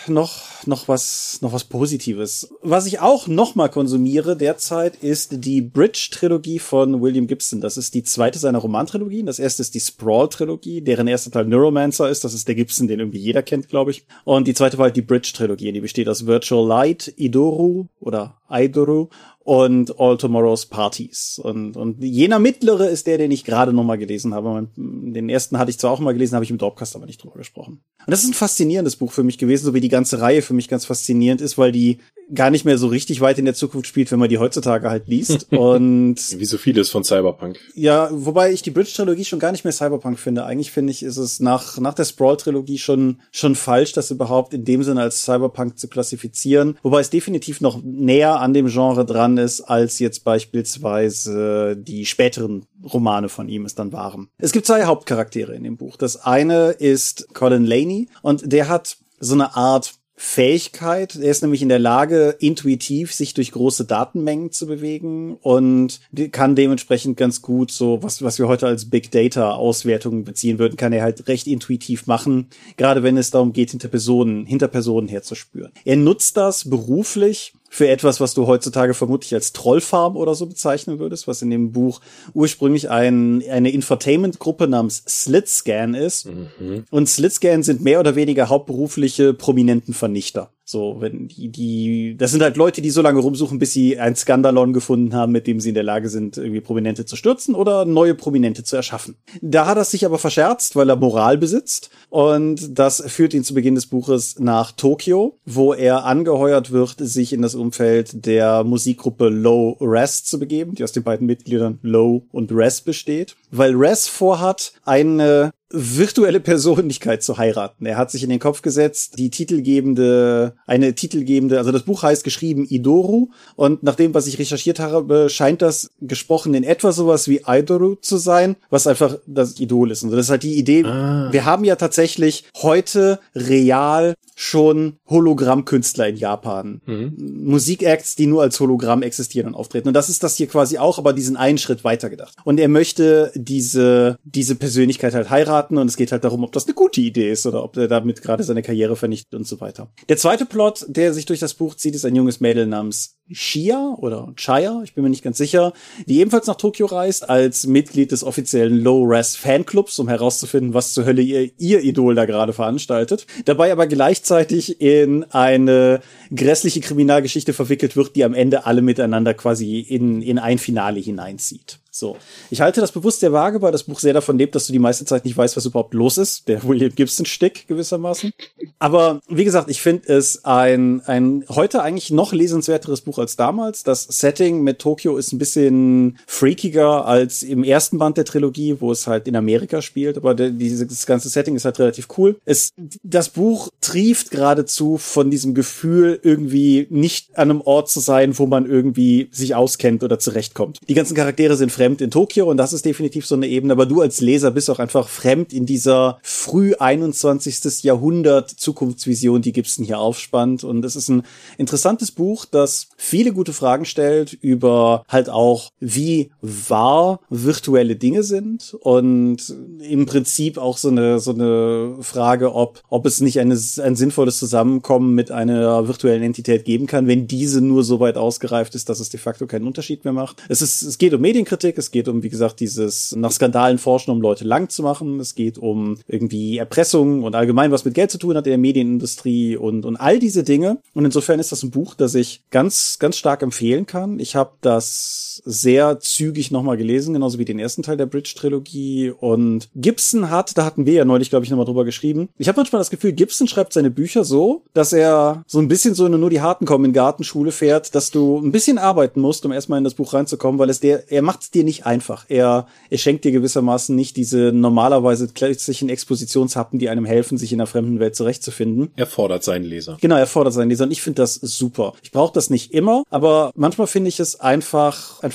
noch noch was noch was Positives. Was ich auch noch mal konsumiere derzeit ist die Bridge Trilogie von William Gibson. Das ist die zweite seiner Romantrilogien. Das erste ist die Sprawl Trilogie, deren erster Teil Neuromancer ist. Das ist der Gibson, den irgendwie jeder kennt, glaube ich. Und die zweite war halt die Bridge Trilogie. Die besteht aus Virtual Light, Idoru oder Aidoru und All Tomorrow's Parties. Und, und jener mittlere ist der, den ich gerade noch mal gelesen habe. Den ersten hatte ich zwar auch mal gelesen, habe ich im Dropcast aber nicht drüber gesprochen. Und das ist ein faszinierendes Buch für mich gewesen, so wie die ganze Reihe für mich ganz faszinierend ist, weil die gar nicht mehr so richtig weit in der Zukunft spielt, wenn man die heutzutage halt liest. Und wie so vieles von Cyberpunk. Ja, wobei ich die Bridge-Trilogie schon gar nicht mehr Cyberpunk finde. Eigentlich finde ich, ist es nach, nach der Sprawl-Trilogie schon, schon falsch, das überhaupt in dem Sinne als Cyberpunk zu klassifizieren. Wobei es definitiv noch näher an dem Genre dran ist, als jetzt beispielsweise die späteren Romane von ihm es dann waren. Es gibt zwei Hauptcharaktere in dem Buch. Das eine ist Colin Laney und der hat so eine Art Fähigkeit. Er ist nämlich in der Lage, intuitiv sich durch große Datenmengen zu bewegen und kann dementsprechend ganz gut so, was, was wir heute als Big Data Auswertungen beziehen würden, kann er halt recht intuitiv machen, gerade wenn es darum geht, hinter Personen, hinter Personen herzuspüren. Er nutzt das beruflich für etwas, was du heutzutage vermutlich als Trollfarm oder so bezeichnen würdest, was in dem Buch ursprünglich ein, eine Infotainment-Gruppe namens Slitscan ist. Mhm. Und Slitscan sind mehr oder weniger hauptberufliche Prominentenvernichter. So, wenn die, die, das sind halt Leute, die so lange rumsuchen, bis sie ein Skandalon gefunden haben, mit dem sie in der Lage sind, irgendwie Prominente zu stürzen oder neue Prominente zu erschaffen. Da hat er sich aber verscherzt, weil er Moral besitzt. Und das führt ihn zu Beginn des Buches nach Tokio, wo er angeheuert wird, sich in das Umfeld der Musikgruppe Low Res zu begeben, die aus den beiden Mitgliedern Low und Res besteht. Weil Res vorhat, eine virtuelle Persönlichkeit zu heiraten. Er hat sich in den Kopf gesetzt, die titelgebende, eine titelgebende, also das Buch heißt geschrieben Idoru und nach dem, was ich recherchiert habe, scheint das gesprochen in etwa sowas wie Idoru zu sein, was einfach das Idol ist. Und das ist halt die Idee. Ah. Wir haben ja tatsächlich heute real schon Hologrammkünstler in Japan. Mhm. Musikacts, die nur als Hologramm existieren und auftreten. Und das ist das hier quasi auch, aber diesen einen Schritt weiter gedacht. Und er möchte diese, diese Persönlichkeit halt heiraten und es geht halt darum, ob das eine gute Idee ist oder ob er damit gerade seine Karriere vernichtet und so weiter. Der zweite Plot, der sich durch das Buch zieht, ist ein junges Mädel namens Shia oder Chaya, ich bin mir nicht ganz sicher, die ebenfalls nach Tokio reist als Mitglied des offiziellen Low-Res Fanclubs, um herauszufinden, was zur Hölle ihr, ihr Idol da gerade veranstaltet. Dabei aber gleichzeitig in eine grässliche Kriminalgeschichte verwickelt wird, die am Ende alle miteinander quasi in, in ein Finale hineinzieht. So. Ich halte das bewusst sehr vage, weil das Buch sehr davon lebt, dass du die meiste Zeit nicht weißt, was überhaupt los ist. Der William Gibson-Stick gewissermaßen. Aber wie gesagt, ich finde es ein, ein heute eigentlich noch lesenswerteres Buch als damals. Das Setting mit Tokio ist ein bisschen freakiger als im ersten Band der Trilogie, wo es halt in Amerika spielt. Aber dieses ganze Setting ist halt relativ cool. Es, das Buch trieft geradezu von diesem Gefühl, irgendwie nicht an einem Ort zu sein, wo man irgendwie sich auskennt oder zurechtkommt. Die ganzen Charaktere sind fremd in Tokio und das ist definitiv so eine Ebene, aber du als Leser bist auch einfach fremd in dieser früh 21. Jahrhundert Zukunftsvision, die Gibson hier aufspannt und es ist ein interessantes Buch, das viele gute Fragen stellt über halt auch, wie wahr virtuelle Dinge sind und im Prinzip auch so eine, so eine Frage, ob, ob es nicht eine, ein sinnvolles Zusammenkommen mit einer virtuellen Entität geben kann, wenn diese nur so weit ausgereift ist, dass es de facto keinen Unterschied mehr macht. Es ist, es geht um Medienkritik, es geht um, wie gesagt, dieses nach Skandalen forschen, um Leute lang zu machen. Es geht um irgendwie wie Erpressung und allgemein was mit Geld zu tun hat in der Medienindustrie und, und all diese Dinge. Und insofern ist das ein Buch, das ich ganz, ganz stark empfehlen kann. Ich habe das sehr zügig nochmal gelesen, genauso wie den ersten Teil der Bridge-Trilogie. Und Gibson hat, da hatten wir ja neulich, glaube ich, nochmal drüber geschrieben. Ich habe manchmal das Gefühl, Gibson schreibt seine Bücher so, dass er so ein bisschen so eine nur die Harten kommen in Gartenschule fährt, dass du ein bisschen arbeiten musst, um erstmal in das Buch reinzukommen, weil es der, er macht es dir nicht einfach. Er, er schenkt dir gewissermaßen nicht diese normalerweise klassischen Expositionshappen, die einem helfen, sich in der fremden Welt zurechtzufinden. Er fordert seinen Leser. Genau, er fordert seinen Leser und ich finde das super. Ich brauche das nicht immer, aber manchmal finde ich es einfach, einfach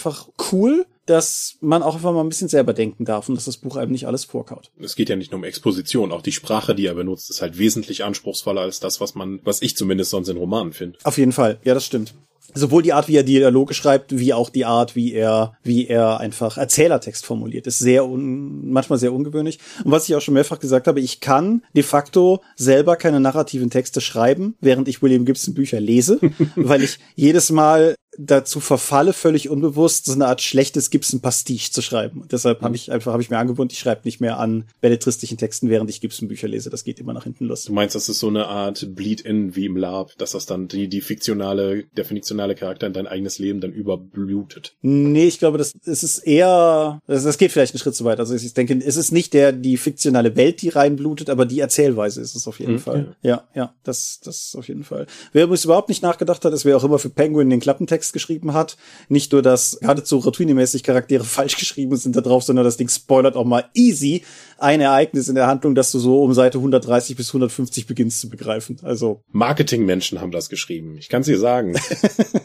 cool, dass man auch einfach mal ein bisschen selber denken darf und dass das Buch einem nicht alles vorkaut. Es geht ja nicht nur um Exposition, auch die Sprache, die er benutzt, ist halt wesentlich anspruchsvoller als das, was man, was ich zumindest sonst in Romanen finde. Auf jeden Fall, ja, das stimmt sowohl die Art, wie er Dialoge schreibt, wie auch die Art, wie er, wie er einfach Erzählertext formuliert, ist sehr un, manchmal sehr ungewöhnlich. Und was ich auch schon mehrfach gesagt habe, ich kann de facto selber keine narrativen Texte schreiben, während ich William Gibson Bücher lese, weil ich jedes Mal dazu verfalle, völlig unbewusst so eine Art schlechtes Gibson-Pastiche zu schreiben. Und deshalb habe ich einfach, habe ich mir angewohnt, ich schreibe nicht mehr an belletristischen Texten, während ich Gibson-Bücher lese. Das geht immer nach hinten los. Du meinst, das ist so eine Art Bleed-in wie im Lab, dass das dann die, die fiktionale, der fiktionale Charakter in dein eigenes Leben dann überblutet? Nee, ich glaube, das, es ist eher, das, das geht vielleicht einen Schritt zu weit. Also ich denke, es ist nicht der, die fiktionale Welt, die reinblutet, aber die Erzählweise ist es auf jeden mhm. Fall. Ja, ja, das, das auf jeden Fall. Wer übrigens überhaupt nicht nachgedacht hat, ist wer auch immer für Penguin den Klappentext Text geschrieben hat. Nicht nur, dass geradezu routinemäßig Charaktere falsch geschrieben sind da drauf, sondern das Ding spoilert auch mal easy ein Ereignis in der Handlung, dass du so um Seite 130 bis 150 beginnst zu begreifen. Also Marketingmenschen haben das geschrieben. Ich kann es dir sagen.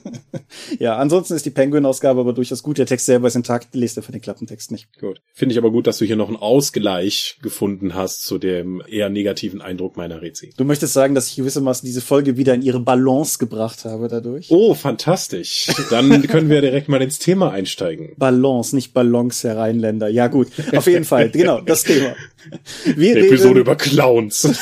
ja, ansonsten ist die Penguin-Ausgabe aber durchaus gut. Der Text selber ist intakt, lest er von den Klappentext nicht. Gut. Finde ich aber gut, dass du hier noch einen Ausgleich gefunden hast zu dem eher negativen Eindruck meiner Rezi. Du möchtest sagen, dass ich gewissermaßen diese Folge wieder in ihre Balance gebracht habe dadurch? Oh, fantastisch. Dann können wir direkt mal ins Thema einsteigen. Balance, nicht Ballons, Herr Rheinländer. Ja gut, auf jeden Fall. Genau, das Thema. Wir Episode über Clowns.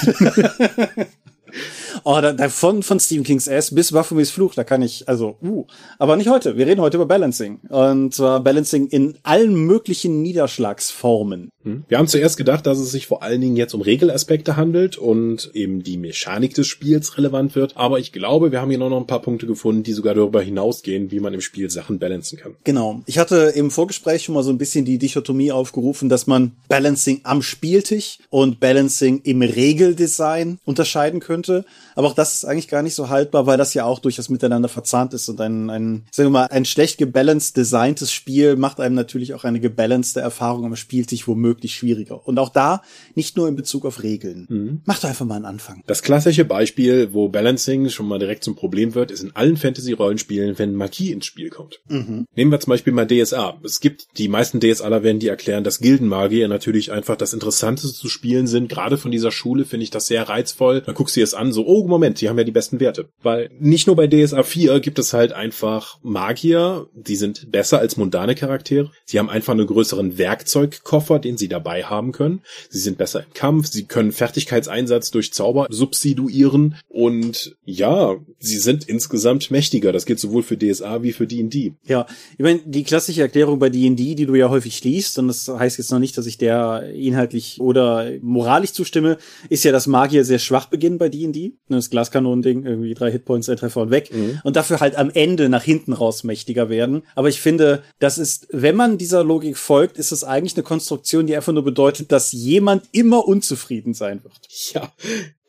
Oh, da, da von, von Stephen King's S bis Baphomets Fluch, da kann ich, also, uh. Aber nicht heute. Wir reden heute über Balancing. Und zwar Balancing in allen möglichen Niederschlagsformen. Hm. Wir haben zuerst gedacht, dass es sich vor allen Dingen jetzt um Regelaspekte handelt und eben die Mechanik des Spiels relevant wird. Aber ich glaube, wir haben hier noch ein paar Punkte gefunden, die sogar darüber hinausgehen, wie man im Spiel Sachen balancen kann. Genau. Ich hatte im Vorgespräch schon mal so ein bisschen die Dichotomie aufgerufen, dass man Balancing am Spieltisch und Balancing im Regeldesign unterscheiden könnte. Aber auch das ist eigentlich gar nicht so haltbar, weil das ja auch durchaus miteinander verzahnt ist und ein, ein sagen wir mal, ein schlecht gebalanced designtes Spiel macht einem natürlich auch eine gebalancete Erfahrung am Spieltisch womöglich schwieriger. Und auch da nicht nur in Bezug auf Regeln. Mhm. Mach doch einfach mal einen Anfang. Das klassische Beispiel, wo Balancing schon mal direkt zum Problem wird, ist in allen Fantasy-Rollenspielen, wenn Magie ins Spiel kommt. Mhm. Nehmen wir zum Beispiel mal DSA. Es gibt die meisten DSAler werden die erklären, dass Gildenmagier natürlich einfach das Interessanteste zu spielen sind. Gerade von dieser Schule finde ich das sehr reizvoll. Dann guckst du dir es an, so, oh, Moment, die haben ja die besten Werte. Weil nicht nur bei DSA 4 gibt es halt einfach Magier, die sind besser als mundane Charaktere. Sie haben einfach einen größeren Werkzeugkoffer, den sie dabei haben können. Sie sind besser im Kampf, sie können Fertigkeitseinsatz durch Zauber substituieren und ja, sie sind insgesamt mächtiger. Das gilt sowohl für DSA wie für D&D. Ja, ich meine, die klassische Erklärung bei D&D, die du ja häufig liest, und das heißt jetzt noch nicht, dass ich der inhaltlich oder moralisch zustimme, ist ja, dass Magier sehr schwach beginnen bei D&D das Glaskanonending, irgendwie drei Hitpoints, ein Treffer und weg. Mhm. Und dafür halt am Ende nach hinten raus mächtiger werden. Aber ich finde, das ist, wenn man dieser Logik folgt, ist es eigentlich eine Konstruktion, die einfach nur bedeutet, dass jemand immer unzufrieden sein wird. Ja,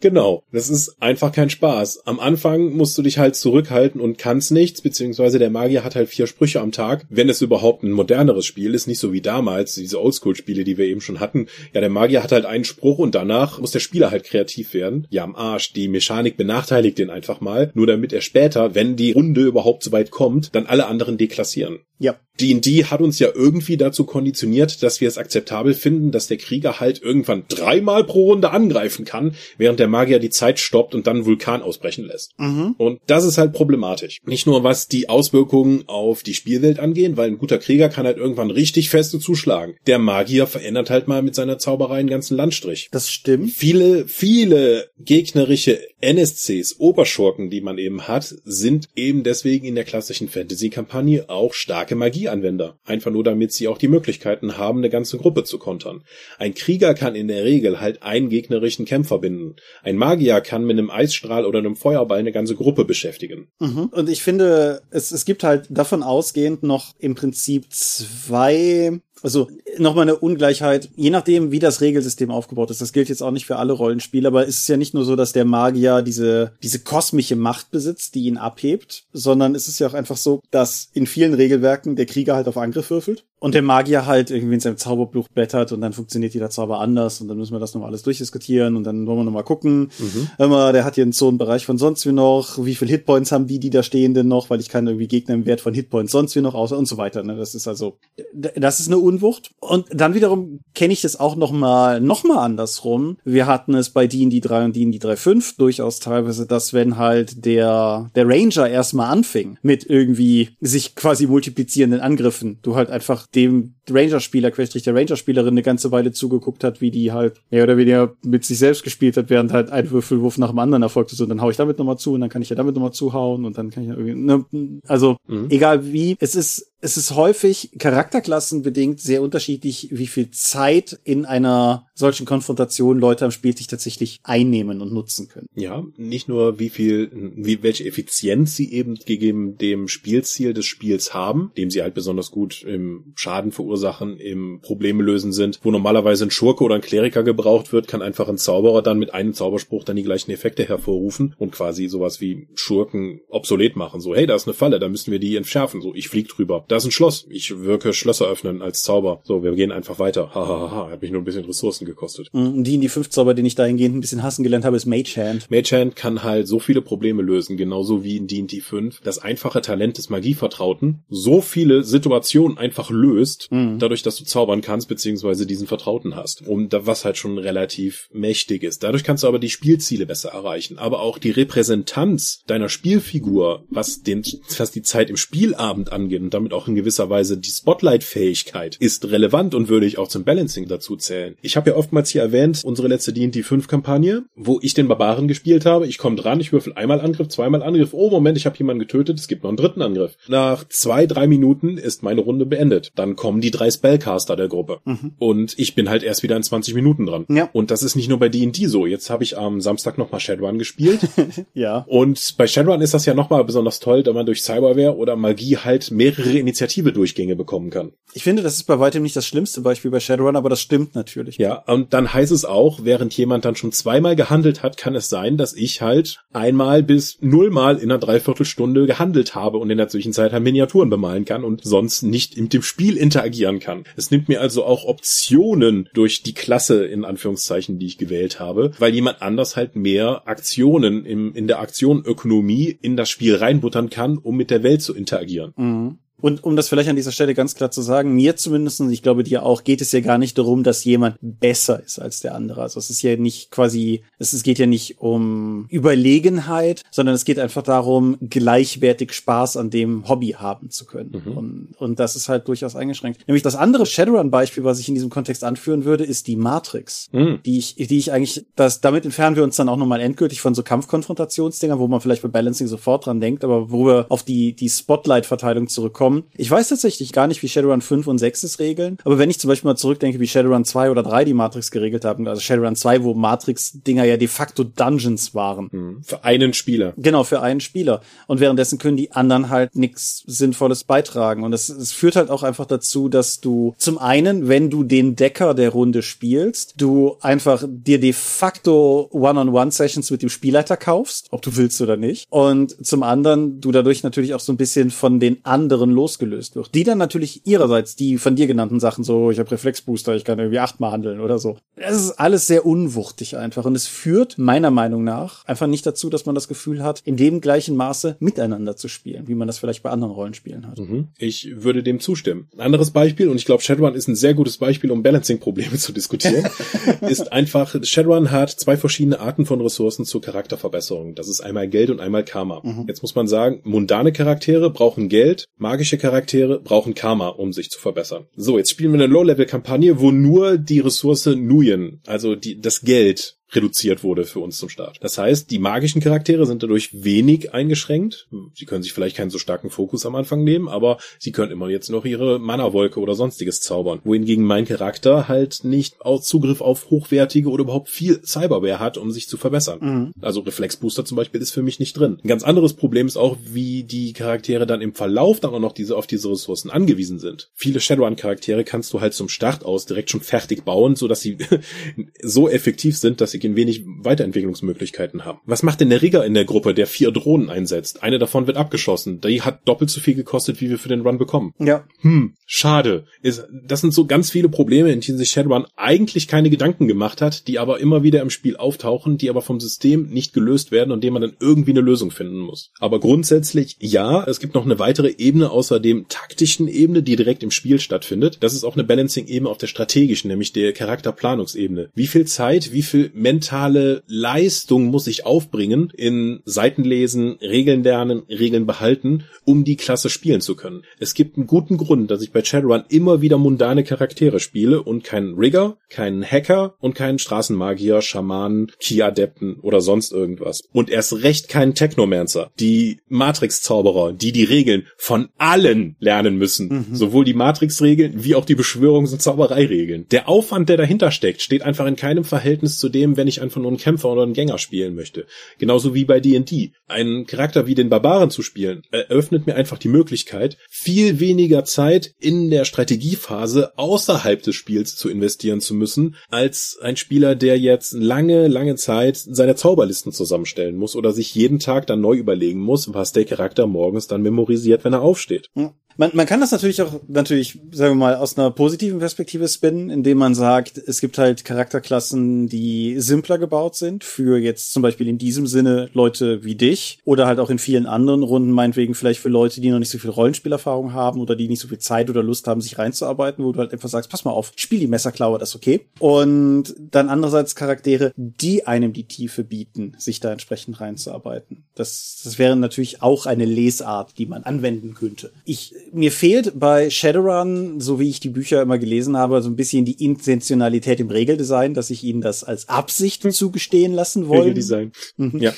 Genau, das ist einfach kein Spaß. Am Anfang musst du dich halt zurückhalten und kannst nichts, beziehungsweise der Magier hat halt vier Sprüche am Tag, wenn es überhaupt ein moderneres Spiel ist, nicht so wie damals, diese Oldschool-Spiele, die wir eben schon hatten. Ja, der Magier hat halt einen Spruch und danach muss der Spieler halt kreativ werden. Ja, am Arsch, die Mechanik benachteiligt den einfach mal, nur damit er später, wenn die Runde überhaupt so weit kommt, dann alle anderen deklassieren. Ja. D&D hat uns ja irgendwie dazu konditioniert, dass wir es akzeptabel finden, dass der Krieger halt irgendwann dreimal pro Runde angreifen kann, während der Magier die Zeit stoppt und dann Vulkan ausbrechen lässt. Mhm. Und das ist halt problematisch. Nicht nur was die Auswirkungen auf die Spielwelt angehen, weil ein guter Krieger kann halt irgendwann richtig feste zuschlagen. Der Magier verändert halt mal mit seiner Zauberei einen ganzen Landstrich. Das stimmt. Viele, viele gegnerische NSCs, Oberschurken, die man eben hat, sind eben deswegen in der klassischen Fantasy-Kampagne auch starke Magieanwender. Einfach nur damit sie auch die Möglichkeiten haben, eine ganze Gruppe zu kontern. Ein Krieger kann in der Regel halt einen gegnerischen Kämpfer binden. Ein Magier kann mit einem Eisstrahl oder einem Feuerball eine ganze Gruppe beschäftigen. Mhm. Und ich finde, es, es gibt halt davon ausgehend noch im Prinzip zwei also nochmal eine Ungleichheit, je nachdem, wie das Regelsystem aufgebaut ist. Das gilt jetzt auch nicht für alle Rollenspiele, aber es ist ja nicht nur so, dass der Magier diese, diese kosmische Macht besitzt, die ihn abhebt, sondern es ist ja auch einfach so, dass in vielen Regelwerken der Krieger halt auf Angriff würfelt und der Magier halt irgendwie in seinem Zauberbuch blättert und dann funktioniert jeder Zauber anders und dann müssen wir das nochmal alles durchdiskutieren und dann wollen wir nochmal gucken. Mhm. Immer, der hat hier einen Zonenbereich von sonst wie noch, wie viel Hitpoints haben die, die da stehen denn noch, weil ich kann irgendwie Gegner im Wert von Hitpoints sonst wie noch aus und so weiter. Ne? Das ist also, das ist eine Unwucht. Und dann wiederum kenne ich das auch nochmal, nochmal andersrum. Wir hatten es bei D&D 3 und D&D 3.5 durchaus teilweise, dass wenn halt der, der Ranger erstmal anfing mit irgendwie sich quasi multiplizierenden Angriffen, du halt einfach dem Ranger-Spieler, Querstrich der Ranger-Spielerin eine ganze Weile zugeguckt hat, wie die halt mehr oder weniger mit sich selbst gespielt hat, während halt ein Würfelwurf nach dem anderen erfolgte. So, dann hau ich damit nochmal zu und dann kann ich ja damit nochmal zuhauen und dann kann ich ja irgendwie, ne, also mhm. egal wie, es ist es ist häufig charakterklassenbedingt sehr unterschiedlich, wie viel Zeit in einer solchen Konfrontation Leute am Spiel sich tatsächlich einnehmen und nutzen können. Ja, nicht nur wie viel, wie, welche Effizienz sie eben gegeben dem Spielziel des Spiels haben, dem sie halt besonders gut im Schaden verursachen, im Probleme lösen sind, wo normalerweise ein Schurke oder ein Kleriker gebraucht wird, kann einfach ein Zauberer dann mit einem Zauberspruch dann die gleichen Effekte hervorrufen und quasi sowas wie Schurken obsolet machen. So, hey, da ist eine Falle, da müssen wir die entschärfen. So, ich flieg drüber da ist ein Schloss. Ich wirke Schlösser öffnen als Zauber. So, wir gehen einfach weiter. Hahaha, ha, ha. hat mich nur ein bisschen Ressourcen gekostet. Und die in die fünf Zauber, den ich dahingehend ein bisschen hassen gelernt habe, ist Mage Hand. Mage Hand kann halt so viele Probleme lösen, genauso wie in D&D 5. Das einfache Talent des Magievertrauten so viele Situationen einfach löst, mhm. Dadurch, dass du zaubern kannst, beziehungsweise diesen Vertrauten hast. Und was halt schon relativ mächtig ist. Dadurch kannst du aber die Spielziele besser erreichen. Aber auch die Repräsentanz deiner Spielfigur, was den, was die Zeit im Spielabend angeht und damit auch in gewisser Weise die Spotlight-Fähigkeit ist relevant und würde ich auch zum Balancing dazu zählen. Ich habe ja oftmals hier erwähnt, unsere letzte D&D 5-Kampagne, wo ich den Barbaren gespielt habe. Ich komme dran, ich würfel einmal Angriff, zweimal Angriff. Oh, Moment, ich habe jemanden getötet, es gibt noch einen dritten Angriff. Nach zwei, drei Minuten ist meine Runde beendet. Dann kommen die drei Spellcaster der Gruppe. Mhm. Und ich bin halt erst wieder in 20 Minuten dran. Ja. Und das ist nicht nur bei D&D so. Jetzt habe ich am Samstag nochmal Shadowrun gespielt. ja. Und bei Shadowrun ist das ja nochmal besonders toll, da man durch Cyberware oder Magie halt mehrere Initiative-Durchgänge bekommen kann. Ich finde, das ist bei weitem nicht das schlimmste Beispiel bei Shadowrun, aber das stimmt natürlich. Ja, und dann heißt es auch, während jemand dann schon zweimal gehandelt hat, kann es sein, dass ich halt einmal bis nullmal in einer Dreiviertelstunde gehandelt habe und in der Zwischenzeit halt Miniaturen bemalen kann und sonst nicht mit dem Spiel interagieren kann. Es nimmt mir also auch Optionen durch die Klasse, in Anführungszeichen, die ich gewählt habe, weil jemand anders halt mehr Aktionen im, in der Aktionökonomie in das Spiel reinbuttern kann, um mit der Welt zu interagieren. Mhm. Und um das vielleicht an dieser Stelle ganz klar zu sagen, mir zumindest, und ich glaube dir auch, geht es ja gar nicht darum, dass jemand besser ist als der andere. Also es ist ja nicht quasi, es geht ja nicht um Überlegenheit, sondern es geht einfach darum, gleichwertig Spaß an dem Hobby haben zu können. Mhm. Und, und das ist halt durchaus eingeschränkt. Nämlich das andere Shadowrun-Beispiel, was ich in diesem Kontext anführen würde, ist die Matrix, mhm. die ich, die ich eigentlich, das, damit entfernen wir uns dann auch nochmal endgültig von so Kampfkonfrontationsdingern, wo man vielleicht bei Balancing sofort dran denkt, aber wo wir auf die, die Spotlight-Verteilung zurückkommen kommen. Ich weiß tatsächlich gar nicht, wie Shadowrun 5 und 6 es regeln, aber wenn ich zum Beispiel mal zurückdenke, wie Shadowrun 2 oder 3 die Matrix geregelt haben, also Shadowrun 2, wo Matrix-Dinger ja de facto Dungeons waren. Mhm. Für einen Spieler. Genau, für einen Spieler. Und währenddessen können die anderen halt nichts Sinnvolles beitragen. Und es, führt halt auch einfach dazu, dass du zum einen, wenn du den Decker der Runde spielst, du einfach dir de facto One-on-One-Sessions mit dem Spielleiter kaufst, ob du willst oder nicht. Und zum anderen, du dadurch natürlich auch so ein bisschen von den anderen losgelöst wird. Die dann natürlich ihrerseits die von dir genannten Sachen, so ich habe Reflexbooster, ich kann irgendwie achtmal handeln oder so. Es ist alles sehr unwuchtig einfach und es führt meiner Meinung nach einfach nicht dazu, dass man das Gefühl hat, in dem gleichen Maße miteinander zu spielen, wie man das vielleicht bei anderen Rollenspielen hat. Mhm. Ich würde dem zustimmen. Ein anderes Beispiel, und ich glaube, Shadowrun ist ein sehr gutes Beispiel, um Balancing-Probleme zu diskutieren, ist einfach, Shadowrun hat zwei verschiedene Arten von Ressourcen zur Charakterverbesserung. Das ist einmal Geld und einmal Karma. Mhm. Jetzt muss man sagen, mundane Charaktere brauchen Geld, magische magische Charaktere brauchen Karma, um sich zu verbessern. So, jetzt spielen wir eine Low-Level-Kampagne, wo nur die Ressource Nuyen, also die, das Geld, reduziert wurde für uns zum Start. Das heißt, die magischen Charaktere sind dadurch wenig eingeschränkt. Sie können sich vielleicht keinen so starken Fokus am Anfang nehmen, aber sie können immer jetzt noch ihre Mana-Wolke oder sonstiges zaubern. Wohingegen mein Charakter halt nicht auch Zugriff auf hochwertige oder überhaupt viel Cyberware hat, um sich zu verbessern. Mhm. Also Reflexbooster zum Beispiel ist für mich nicht drin. Ein ganz anderes Problem ist auch, wie die Charaktere dann im Verlauf dann auch noch diese auf diese Ressourcen angewiesen sind. Viele Shadowrun-Charaktere kannst du halt zum Start aus direkt schon fertig bauen, so dass sie so effektiv sind, dass sie in wenig Weiterentwicklungsmöglichkeiten haben. Was macht denn der Rigger in der Gruppe, der vier Drohnen einsetzt? Eine davon wird abgeschossen. Die hat doppelt so viel gekostet, wie wir für den Run bekommen. Ja. Hm, schade. Das sind so ganz viele Probleme, in denen sich Shadowrun eigentlich keine Gedanken gemacht hat, die aber immer wieder im Spiel auftauchen, die aber vom System nicht gelöst werden und dem man dann irgendwie eine Lösung finden muss. Aber grundsätzlich ja, es gibt noch eine weitere Ebene außer dem taktischen Ebene, die direkt im Spiel stattfindet. Das ist auch eine Balancing-Ebene auf der strategischen, nämlich der Charakterplanungsebene. Wie viel Zeit, wie viel mentale Leistung muss ich aufbringen in Seitenlesen, Regeln lernen, Regeln behalten, um die Klasse spielen zu können. Es gibt einen guten Grund, dass ich bei Shadowrun immer wieder mundane Charaktere spiele und keinen Rigger, keinen Hacker und keinen Straßenmagier, Schamanen, Ki-Adepten oder sonst irgendwas. Und erst recht keinen Technomancer. Die Matrix-Zauberer, die die Regeln von allen lernen müssen. Mhm. Sowohl die Matrix-Regeln wie auch die Beschwörungs- und Zaubereiregeln. Der Aufwand, der dahinter steckt, steht einfach in keinem Verhältnis zu dem, wenn ich einfach nur einen Kämpfer oder einen Gänger spielen möchte. Genauso wie bei D&D. Einen Charakter wie den Barbaren zu spielen, eröffnet mir einfach die Möglichkeit, viel weniger Zeit in der Strategiephase außerhalb des Spiels zu investieren zu müssen, als ein Spieler, der jetzt lange, lange Zeit seine Zauberlisten zusammenstellen muss oder sich jeden Tag dann neu überlegen muss, was der Charakter morgens dann memorisiert, wenn er aufsteht. Man, man kann das natürlich auch natürlich, sagen wir mal, aus einer positiven Perspektive spinnen, indem man sagt, es gibt halt Charakterklassen, die simpler gebaut sind, für jetzt zum Beispiel in diesem Sinne Leute wie dich oder halt auch in vielen anderen Runden, meinetwegen vielleicht für Leute, die noch nicht so viel Rollenspielerfahrung haben oder die nicht so viel Zeit oder Lust haben, sich reinzuarbeiten, wo du halt einfach sagst, pass mal auf, spiel die Messerklaue, das ist okay. Und dann andererseits Charaktere, die einem die Tiefe bieten, sich da entsprechend reinzuarbeiten. Das, das wäre natürlich auch eine Lesart, die man anwenden könnte. Ich mir fehlt bei Shadowrun, so wie ich die Bücher immer gelesen habe, so ein bisschen die Intentionalität im Regeldesign, dass ich ihnen das als Absicht hm. zugestehen lassen wollte. Regeldesign. Mhm. Ja.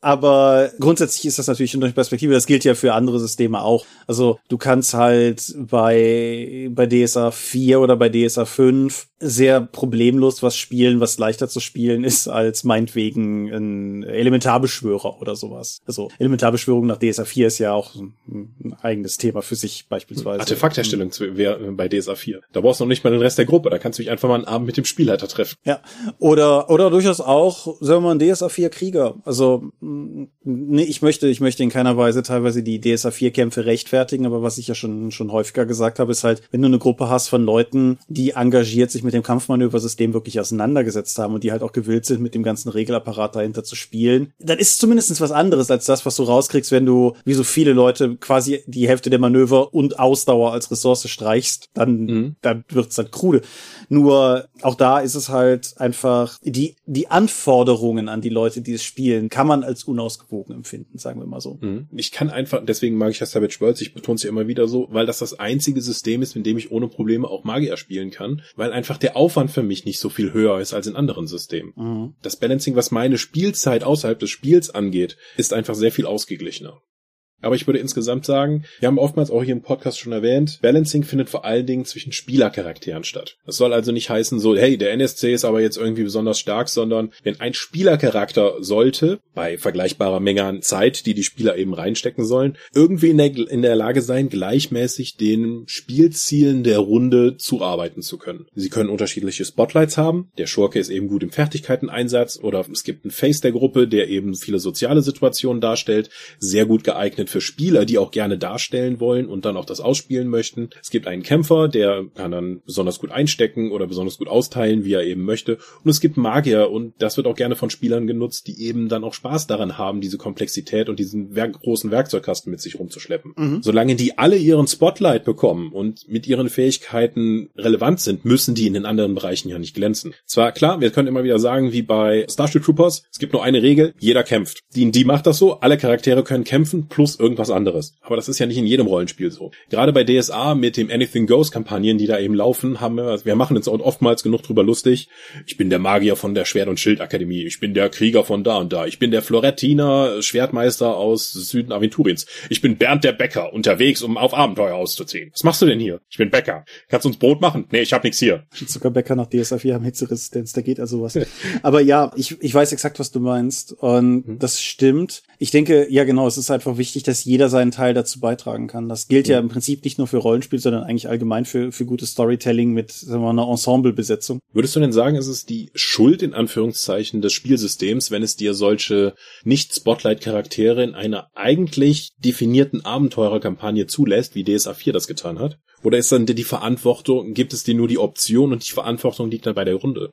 Aber grundsätzlich ist das natürlich unter Perspektive, das gilt ja für andere Systeme auch. Also du kannst halt bei, bei DSA 4 oder bei DSA 5 sehr problemlos was spielen, was leichter zu spielen ist als meinetwegen ein Elementarbeschwörer oder sowas. Also Elementarbeschwörung nach DSA 4 ist ja auch ein eigenes Thema für sich beispielsweise. Artefaktherstellung wäre bei DSA 4. Da brauchst du noch nicht mal den Rest der Gruppe, da kannst du dich einfach mal einen Abend mit dem Spielleiter treffen. Ja, oder oder durchaus auch, sagen wir mal, ein DSA 4 Krieger. Also nee, ich möchte ich möchte in keiner Weise teilweise die DSA 4 Kämpfe rechtfertigen, aber was ich ja schon schon häufiger gesagt habe, ist halt, wenn du eine Gruppe hast von Leuten, die engagiert sich mit dem Kampfmanöversystem wirklich auseinandergesetzt haben und die halt auch gewillt sind, mit dem ganzen Regelapparat dahinter zu spielen, dann ist es zumindest was anderes als das, was du rauskriegst, wenn du, wie so viele Leute, quasi die Hälfte der Manöver und Ausdauer als Ressource streichst, dann, mhm. dann wird's halt krude. Nur auch da ist es halt einfach, die, die Anforderungen an die Leute, die es spielen, kann man als unausgewogen empfinden, sagen wir mal so. Mhm. Ich kann einfach, deswegen mag ich das Savage Worlds, ich betone es ja immer wieder so, weil das das einzige System ist, in dem ich ohne Probleme auch Magier spielen kann, weil einfach der Aufwand für mich nicht so viel höher ist als in anderen Systemen. Mhm. Das Balancing, was meine Spielzeit außerhalb des Spiels angeht, ist einfach sehr viel ausgeglichener. Aber ich würde insgesamt sagen, wir haben oftmals auch hier im Podcast schon erwähnt, Balancing findet vor allen Dingen zwischen Spielercharakteren statt. Das soll also nicht heißen so, hey, der NSC ist aber jetzt irgendwie besonders stark, sondern wenn ein Spielercharakter sollte, bei vergleichbarer Menge an Zeit, die die Spieler eben reinstecken sollen, irgendwie in der, in der Lage sein, gleichmäßig den Spielzielen der Runde zuarbeiten zu können. Sie können unterschiedliche Spotlights haben. Der Schurke ist eben gut im Fertigkeiteneinsatz oder es gibt einen Face der Gruppe, der eben viele soziale Situationen darstellt, sehr gut geeignet geeignet für Spieler, die auch gerne darstellen wollen und dann auch das ausspielen möchten. Es gibt einen Kämpfer, der kann dann besonders gut einstecken oder besonders gut austeilen, wie er eben möchte. Und es gibt Magier und das wird auch gerne von Spielern genutzt, die eben dann auch Spaß daran haben, diese Komplexität und diesen Werk großen Werkzeugkasten mit sich rumzuschleppen. Mhm. Solange die alle ihren Spotlight bekommen und mit ihren Fähigkeiten relevant sind, müssen die in den anderen Bereichen ja nicht glänzen. Zwar klar, wir können immer wieder sagen, wie bei Starship Troopers, es gibt nur eine Regel, jeder kämpft. Die, die macht das so, alle Charaktere können kämpfen, plus es irgendwas anderes. Aber das ist ja nicht in jedem Rollenspiel so. Gerade bei DSA mit dem Anything Goes Kampagnen, die da eben laufen, haben wir, wir machen uns oftmals genug drüber lustig. Ich bin der Magier von der Schwert- und Schildakademie. Ich bin der Krieger von da und da. Ich bin der Florettiner Schwertmeister aus Süden Aventuriens. Ich bin Bernd der Bäcker, unterwegs, um auf Abenteuer auszuziehen. Was machst du denn hier? Ich bin Bäcker. Kannst du uns Brot machen? Nee, ich hab nix hier. Zuckerbäcker nach DSA 4 haben Hitzeresistenz, da geht also was. Aber ja, ich, ich weiß exakt, was du meinst. Und mhm. das stimmt. Ich denke, ja genau, es ist einfach wichtig, dass jeder seinen Teil dazu beitragen kann. Das gilt mhm. ja im Prinzip nicht nur für Rollenspiel, sondern eigentlich allgemein für, für gutes Storytelling mit sagen wir, mal, einer Ensemblebesetzung. Würdest du denn sagen, ist es die Schuld in Anführungszeichen des Spielsystems, wenn es dir solche nicht-Spotlight-Charaktere in einer eigentlich definierten Abenteurerkampagne zulässt, wie DSA 4 das getan hat? Oder ist dann die Verantwortung, gibt es dir nur die Option und die Verantwortung liegt dann bei der Runde?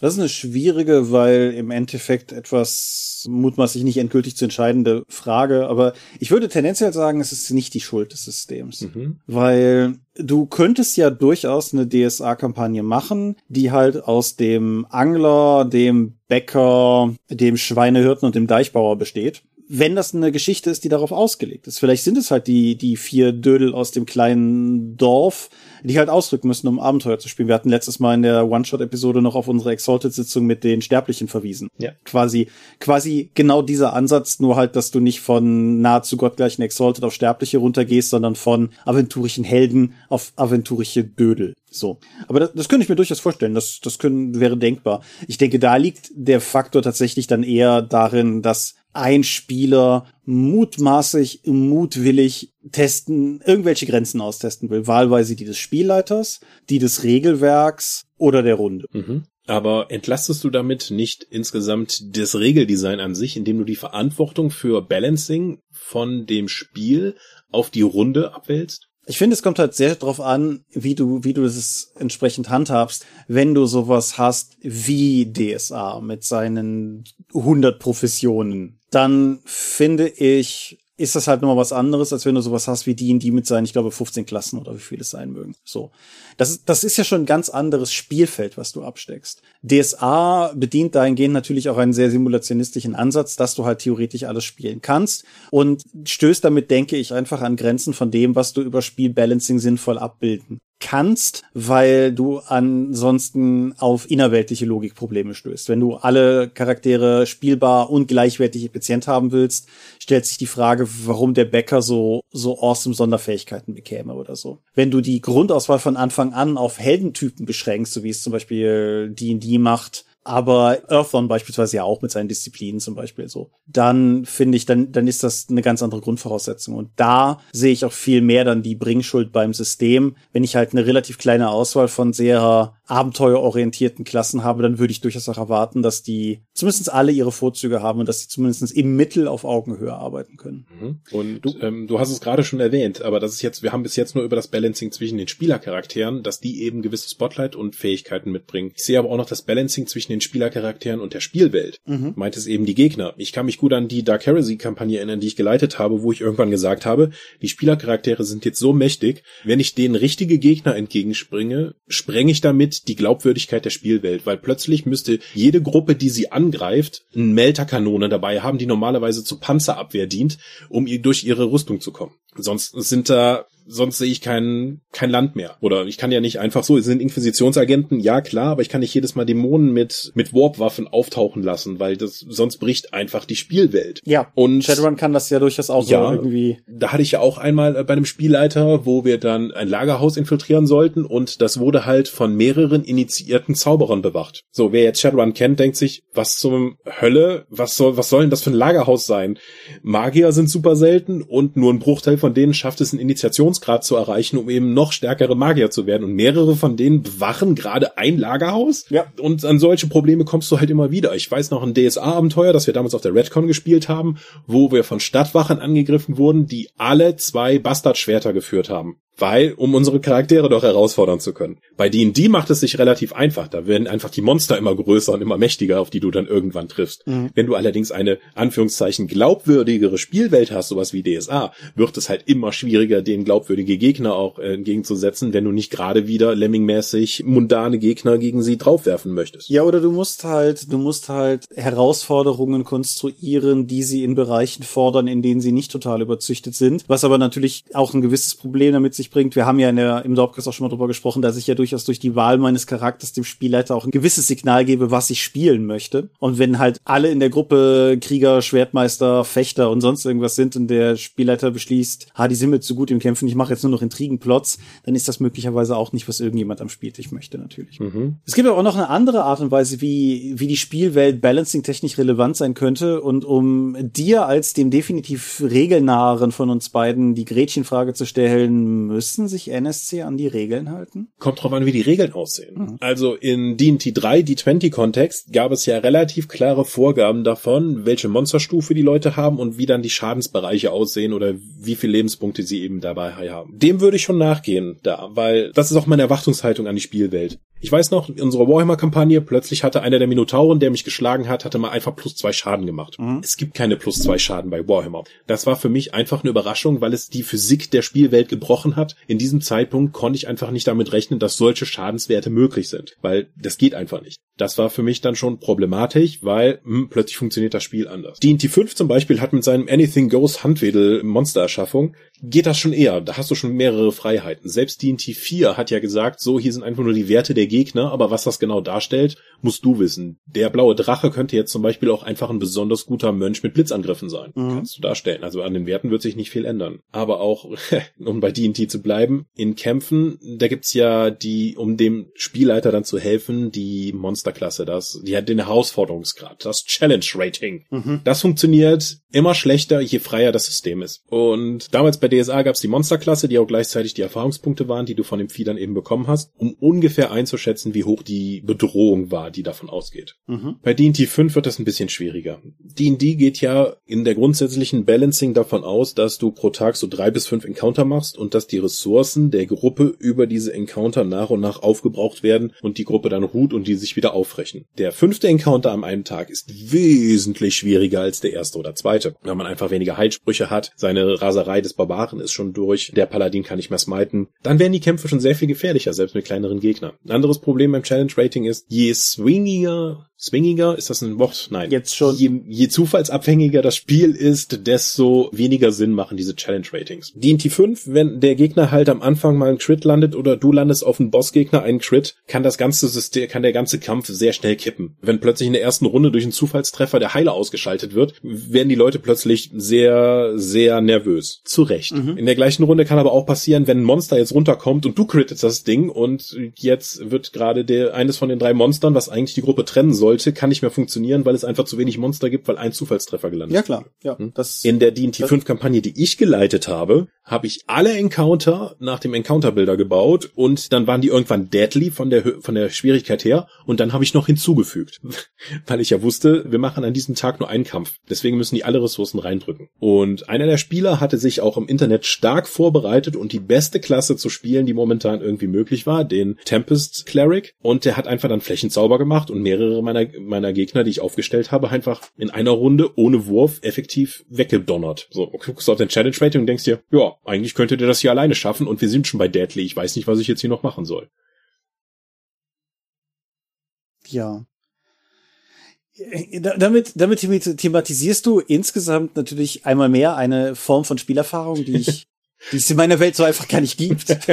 Das ist eine schwierige, weil im Endeffekt etwas mutmaßlich nicht endgültig zu entscheidende Frage. Aber ich würde tendenziell sagen, es ist nicht die Schuld des Systems. Mhm. Weil du könntest ja durchaus eine DSA-Kampagne machen, die halt aus dem Angler, dem Bäcker, dem Schweinehirten und dem Deichbauer besteht wenn das eine Geschichte ist, die darauf ausgelegt ist. Vielleicht sind es halt die, die vier Dödel aus dem kleinen Dorf, die halt ausdrücken müssen, um Abenteuer zu spielen. Wir hatten letztes Mal in der One-Shot-Episode noch auf unsere Exalted-Sitzung mit den Sterblichen verwiesen. Ja. Quasi, quasi genau dieser Ansatz, nur halt, dass du nicht von nahezu gottgleichen Exalted auf Sterbliche runtergehst, sondern von aventurischen Helden auf aventurische Dödel. So. Aber das, das könnte ich mir durchaus vorstellen. Das, das können, wäre denkbar. Ich denke, da liegt der Faktor tatsächlich dann eher darin, dass ein Spieler mutmaßig, mutwillig testen, irgendwelche Grenzen austesten will. Wahlweise die des Spielleiters, die des Regelwerks oder der Runde. Mhm. Aber entlastest du damit nicht insgesamt das Regeldesign an sich, indem du die Verantwortung für Balancing von dem Spiel auf die Runde abwälzt? Ich finde, es kommt halt sehr darauf an, wie du, wie du das entsprechend handhabst, wenn du sowas hast wie DSA mit seinen 100 Professionen. Dann finde ich, ist das halt nochmal was anderes, als wenn du sowas hast wie die in die mit seinen, ich glaube, 15 Klassen oder wie viele es sein mögen. So. Das, das ist ja schon ein ganz anderes Spielfeld, was du absteckst. DSA bedient dahingehend natürlich auch einen sehr simulationistischen Ansatz, dass du halt theoretisch alles spielen kannst und stößt damit, denke ich, einfach an Grenzen von dem, was du über Spielbalancing sinnvoll abbilden kannst, weil du ansonsten auf innerweltliche Logikprobleme stößt. Wenn du alle Charaktere spielbar und gleichwertig effizient haben willst, stellt sich die Frage, warum der Bäcker so, so awesome Sonderfähigkeiten bekäme oder so. Wenn du die Grundauswahl von Anfang an auf Heldentypen beschränkst, so wie es zum Beispiel D&D macht, aber Earthon beispielsweise ja auch mit seinen Disziplinen zum Beispiel so. Dann finde ich, dann, dann ist das eine ganz andere Grundvoraussetzung. Und da sehe ich auch viel mehr dann die Bringschuld beim System. Wenn ich halt eine relativ kleine Auswahl von sehr abenteuerorientierten Klassen habe, dann würde ich durchaus auch erwarten, dass die zumindest alle ihre Vorzüge haben und dass sie zumindest im Mittel auf Augenhöhe arbeiten können. Mhm. Und du, ähm, du hast es gerade schon erwähnt, aber das ist jetzt, wir haben bis jetzt nur über das Balancing zwischen den Spielercharakteren, dass die eben gewisse Spotlight und Fähigkeiten mitbringen. Ich sehe aber auch noch das Balancing zwischen den Spielercharakteren und der Spielwelt. Mhm. Meint es eben die Gegner. Ich kann mich gut an die Dark Heresy-Kampagne erinnern, die ich geleitet habe, wo ich irgendwann gesagt habe, die Spielercharaktere sind jetzt so mächtig, wenn ich denen richtige Gegner entgegenspringe, sprenge ich damit die Glaubwürdigkeit der Spielwelt, weil plötzlich müsste jede Gruppe, die sie angreift, eine Melterkanone dabei haben, die normalerweise zur Panzerabwehr dient, um ihr durch ihre Rüstung zu kommen. Sonst sind da sonst sehe ich kein, kein Land mehr. Oder ich kann ja nicht einfach so, es sind Inquisitionsagenten, ja klar, aber ich kann nicht jedes Mal Dämonen mit, mit Warp-Waffen auftauchen lassen, weil das, sonst bricht einfach die Spielwelt. Ja. Und Shadowrun kann das ja durchaus auch ja, so irgendwie. Da hatte ich ja auch einmal bei einem Spielleiter, wo wir dann ein Lagerhaus infiltrieren sollten und das wurde halt von mehreren initiierten Zauberern bewacht. So, wer jetzt Shadowrun kennt, denkt sich, was zum Hölle, was soll, was soll denn das für ein Lagerhaus sein? Magier sind super selten und nur ein Bruchteil von denen schafft es, ein Initiations Evolutionsgrad zu erreichen, um eben noch stärkere Magier zu werden. Und mehrere von denen bewachen gerade ein Lagerhaus. Ja. Und an solche Probleme kommst du halt immer wieder. Ich weiß noch ein DSA-Abenteuer, das wir damals auf der Redcon gespielt haben, wo wir von Stadtwachen angegriffen wurden, die alle zwei Bastardschwerter geführt haben. Weil, um unsere Charaktere doch herausfordern zu können. Bei D&D macht es sich relativ einfach. Da werden einfach die Monster immer größer und immer mächtiger, auf die du dann irgendwann triffst. Mhm. Wenn du allerdings eine, Anführungszeichen, glaubwürdigere Spielwelt hast, sowas wie DSA, wird es halt immer schwieriger, den glaubwürdige Gegner auch äh, entgegenzusetzen, wenn du nicht gerade wieder lemmingmäßig mundane Gegner gegen sie draufwerfen möchtest. Ja, oder du musst halt, du musst halt Herausforderungen konstruieren, die sie in Bereichen fordern, in denen sie nicht total überzüchtet sind, was aber natürlich auch ein gewisses Problem damit sich bringt. Wir haben ja der, im Dorpcast auch schon mal drüber gesprochen, dass ich ja durchaus durch die Wahl meines Charakters dem Spielleiter auch ein gewisses Signal gebe, was ich spielen möchte. Und wenn halt alle in der Gruppe Krieger, Schwertmeister, Fechter und sonst irgendwas sind und der Spielleiter beschließt, ha, die sind mir zu gut im Kämpfen, ich mache jetzt nur noch Intrigenplots, dann ist das möglicherweise auch nicht, was irgendjemand am Spieltisch möchte, natürlich. Mhm. Es gibt aber auch noch eine andere Art und Weise, wie, wie die Spielwelt balancing-technisch relevant sein könnte. Und um dir als dem definitiv regelnaheren von uns beiden die Gretchenfrage zu stellen, müssen sich NSC an die Regeln halten? Kommt drauf an, wie die Regeln aussehen. Mhm. Also in D&T 3, D20-Kontext, gab es ja relativ klare Vorgaben davon, welche Monsterstufe die Leute haben und wie dann die Schadensbereiche aussehen oder wie viele Lebenspunkte sie eben dabei haben. Dem würde ich schon nachgehen da, weil das ist auch meine Erwartungshaltung an die Spielwelt. Ich weiß noch, in unserer Warhammer-Kampagne, plötzlich hatte einer der Minotauren, der mich geschlagen hat, hatte mal einfach plus zwei Schaden gemacht. Mhm. Es gibt keine plus zwei Schaden bei Warhammer. Das war für mich einfach eine Überraschung, weil es die Physik der Spielwelt gebrochen hat. In diesem Zeitpunkt konnte ich einfach nicht damit rechnen, dass solche Schadenswerte möglich sind, weil das geht einfach nicht. Das war für mich dann schon problematisch, weil hm, plötzlich funktioniert das Spiel anders. D&T 5 zum Beispiel hat mit seinem Anything Goes Handwedel Monstererschaffung geht das schon eher. Da hast du schon mehrere Freiheiten. Selbst D&T 4 hat ja gesagt, so, hier sind einfach nur die Werte der Gegner, aber was das genau darstellt, musst du wissen. Der blaue Drache könnte jetzt zum Beispiel auch einfach ein besonders guter Mönch mit Blitzangriffen sein. Mhm. Kannst du darstellen. Also an den Werten wird sich nicht viel ändern. Aber auch, um bei D&T zu bleiben, in Kämpfen, da gibt's ja die, um dem Spielleiter dann zu helfen, die Monsterklasse, das, die hat den Herausforderungsgrad, das Challenge Rating. Mhm. Das funktioniert immer schlechter, je freier das System ist. Und damals bei DSA gab's die Monsterklasse, die auch gleichzeitig die Erfahrungspunkte waren, die du von dem Vieh dann eben bekommen hast, um ungefähr einzuschätzen, wie hoch die Bedrohung war, die davon ausgeht. Mhm. Bei D&D 5 wird das ein bisschen schwieriger. D&D geht ja in der grundsätzlichen Balancing davon aus, dass du pro Tag so drei bis fünf Encounter machst und dass die Ressourcen der Gruppe über diese Encounter nach und nach aufgebraucht werden und die Gruppe dann ruht und die sich wieder aufrechen. Der fünfte Encounter am einen Tag ist wesentlich schwieriger als der erste oder zweite, weil man einfach weniger Heilsprüche hat, seine Raserei des Barbaren ist schon durch, der Paladin kann nicht mehr smiten. Dann werden die Kämpfe schon sehr viel gefährlicher, selbst mit kleineren Gegnern. Ein anderes Problem beim Challenge Rating ist, je swingiger swingiger, ist das ein Wort? Nein. Jetzt schon. Je, je zufallsabhängiger das Spiel ist, desto weniger Sinn machen diese Challenge-Ratings. D&T 5, wenn der Gegner halt am Anfang mal einen Crit landet oder du landest auf einen Bossgegner einen Crit, kann das ganze System, kann der ganze Kampf sehr schnell kippen. Wenn plötzlich in der ersten Runde durch einen Zufallstreffer der Heiler ausgeschaltet wird, werden die Leute plötzlich sehr, sehr nervös. Zu Recht. Mhm. In der gleichen Runde kann aber auch passieren, wenn ein Monster jetzt runterkommt und du crittest das Ding und jetzt wird gerade der, eines von den drei Monstern, was eigentlich die Gruppe trennen soll, sollte, kann nicht mehr funktionieren, weil es einfach zu wenig Monster gibt, weil ein Zufallstreffer gelandet Ja, klar. Ja, hm? das, In der D&T 5 Kampagne, die ich geleitet habe, habe ich alle Encounter nach dem Encounter-Bilder gebaut und dann waren die irgendwann deadly von der, von der Schwierigkeit her und dann habe ich noch hinzugefügt, weil ich ja wusste, wir machen an diesem Tag nur einen Kampf. Deswegen müssen die alle Ressourcen reindrücken. Und einer der Spieler hatte sich auch im Internet stark vorbereitet und die beste Klasse zu spielen, die momentan irgendwie möglich war, den Tempest Cleric und der hat einfach dann Flächenzauber gemacht und mehrere meiner meiner, Gegner, die ich aufgestellt habe, einfach in einer Runde ohne Wurf effektiv weggedonnert. So, guckst du auf den Challenge Rating und denkst dir, ja, eigentlich könntet ihr das hier alleine schaffen und wir sind schon bei Deadly. Ich weiß nicht, was ich jetzt hier noch machen soll. Ja. Äh, damit, damit thematisierst du insgesamt natürlich einmal mehr eine Form von Spielerfahrung, die ich, die es in meiner Welt so einfach gar nicht gibt.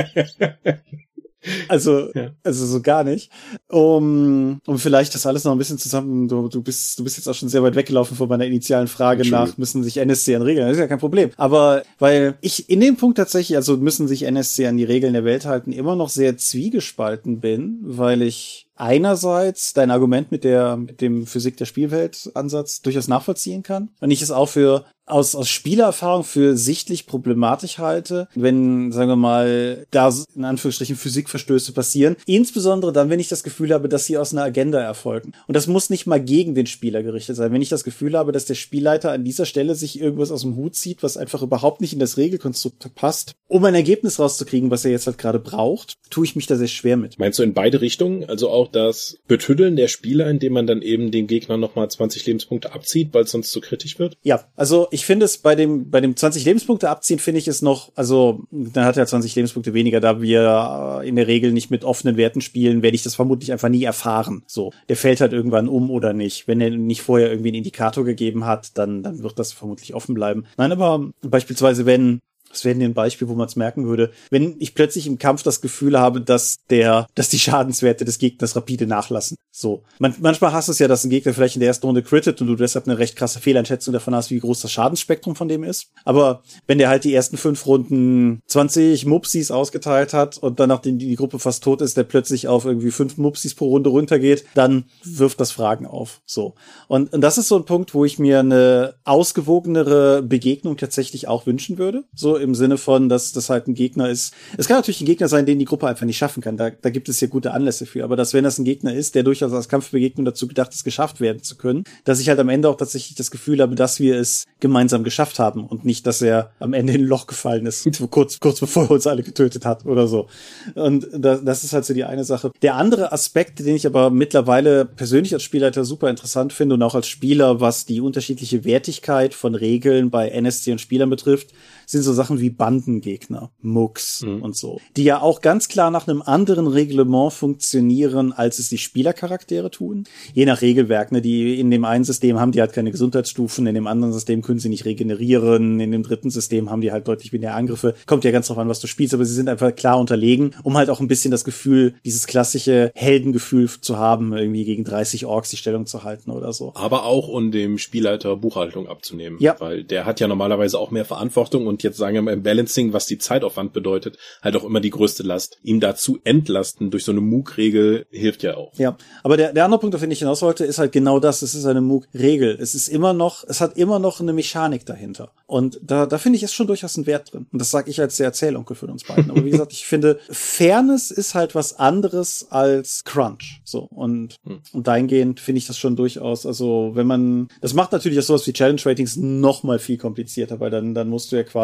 Also, ja. also so gar nicht. Um, um vielleicht das alles noch ein bisschen zusammen, du, du bist, du bist jetzt auch schon sehr weit weggelaufen von meiner initialen Frage nach, müssen sich NSC an Regeln, das ist ja kein Problem. Aber, weil ich in dem Punkt tatsächlich, also müssen sich NSC an die Regeln der Welt halten, immer noch sehr zwiegespalten bin, weil ich einerseits dein Argument mit der, mit dem Physik der Spielwelt Ansatz durchaus nachvollziehen kann. Und ich es auch für aus, aus Spielererfahrung für sichtlich problematisch halte, wenn, sagen wir mal, da in Anführungsstrichen Physikverstöße passieren. Insbesondere dann, wenn ich das Gefühl habe, dass sie aus einer Agenda erfolgen. Und das muss nicht mal gegen den Spieler gerichtet sein. Wenn ich das Gefühl habe, dass der Spielleiter an dieser Stelle sich irgendwas aus dem Hut zieht, was einfach überhaupt nicht in das Regelkonstrukt passt, um ein Ergebnis rauszukriegen, was er jetzt halt gerade braucht, tue ich mich da sehr schwer mit. Meinst du in beide Richtungen? Also auch das Betüddeln der Spieler, indem man dann eben den Gegner nochmal 20 Lebenspunkte abzieht, weil es sonst zu kritisch wird? Ja, also ich finde es bei dem, bei dem 20 Lebenspunkte abziehen, finde ich es noch, also dann hat er 20 Lebenspunkte weniger, da wir in der Regel nicht mit offenen Werten spielen, werde ich das vermutlich einfach nie erfahren. So, der fällt halt irgendwann um oder nicht. Wenn er nicht vorher irgendwie einen Indikator gegeben hat, dann, dann wird das vermutlich offen bleiben. Nein, aber beispielsweise, wenn das wäre ein Beispiel, wo man es merken würde. Wenn ich plötzlich im Kampf das Gefühl habe, dass der, dass die Schadenswerte des Gegners rapide nachlassen. So. Man, manchmal hast du es ja, dass ein Gegner vielleicht in der ersten Runde crittet und du deshalb eine recht krasse Fehleinschätzung davon hast, wie groß das Schadensspektrum von dem ist. Aber wenn der halt die ersten fünf Runden 20 Mupsis ausgeteilt hat und dann, nachdem die Gruppe fast tot ist, der plötzlich auf irgendwie fünf Mupsis pro Runde runtergeht, dann wirft das Fragen auf. So. Und, und das ist so ein Punkt, wo ich mir eine ausgewogenere Begegnung tatsächlich auch wünschen würde. So im Sinne von, dass das halt ein Gegner ist. Es kann natürlich ein Gegner sein, den die Gruppe einfach nicht schaffen kann. Da, da gibt es ja gute Anlässe für. Aber dass, wenn das ein Gegner ist, der durchaus als Kampfbegegnung dazu gedacht ist, geschafft werden zu können, dass ich halt am Ende auch tatsächlich das Gefühl habe, dass wir es gemeinsam geschafft haben und nicht, dass er am Ende in ein Loch gefallen ist, kurz, kurz bevor er uns alle getötet hat oder so. Und das, das ist halt so die eine Sache. Der andere Aspekt, den ich aber mittlerweile persönlich als Spielleiter super interessant finde und auch als Spieler, was die unterschiedliche Wertigkeit von Regeln bei NSC und Spielern betrifft, sind so Sachen wie Bandengegner, Mucks mhm. und so, die ja auch ganz klar nach einem anderen Reglement funktionieren, als es die Spielercharaktere tun. Je nach Regelwerk, ne, die in dem einen System haben die halt keine Gesundheitsstufen, in dem anderen System können sie nicht regenerieren, in dem dritten System haben die halt deutlich weniger Angriffe. Kommt ja ganz drauf an, was du spielst, aber sie sind einfach klar unterlegen, um halt auch ein bisschen das Gefühl, dieses klassische Heldengefühl zu haben, irgendwie gegen 30 Orks die Stellung zu halten oder so. Aber auch um dem Spielleiter Buchhaltung abzunehmen. Ja. Weil der hat ja normalerweise auch mehr Verantwortung und jetzt sagen wir mal im Balancing, was die Zeitaufwand bedeutet, halt auch immer die größte Last. Ihm dazu entlasten durch so eine MOOC-Regel hilft ja auch. Ja, aber der, der andere Punkt, auf den ich hinaus wollte, ist halt genau das. Es ist eine MOOC-Regel. Es ist immer noch, es hat immer noch eine Mechanik dahinter. Und da, da finde ich es schon durchaus ein Wert drin. Und das sage ich als der Erzählonkel für uns beiden. Aber wie gesagt, ich finde, Fairness ist halt was anderes als Crunch. So. Und, hm. und dahingehend finde ich das schon durchaus, also wenn man, das macht natürlich auch sowas wie Challenge Ratings noch mal viel komplizierter, weil dann, dann musst du ja quasi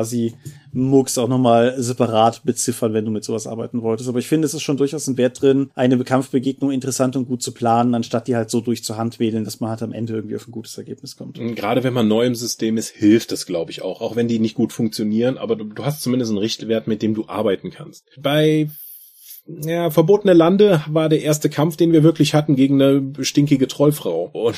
Mux auch nochmal separat beziffern, wenn du mit sowas arbeiten wolltest. Aber ich finde, es ist schon durchaus ein Wert drin, eine Kampfbegegnung interessant und gut zu planen, anstatt die halt so durch zur Hand wählen, dass man halt am Ende irgendwie auf ein gutes Ergebnis kommt. Gerade wenn man neu im System ist, hilft es, glaube ich, auch. Auch wenn die nicht gut funktionieren, aber du, du hast zumindest einen Richtwert, mit dem du arbeiten kannst. Bei ja, verbotene Lande war der erste Kampf, den wir wirklich hatten gegen eine stinkige Trollfrau. Und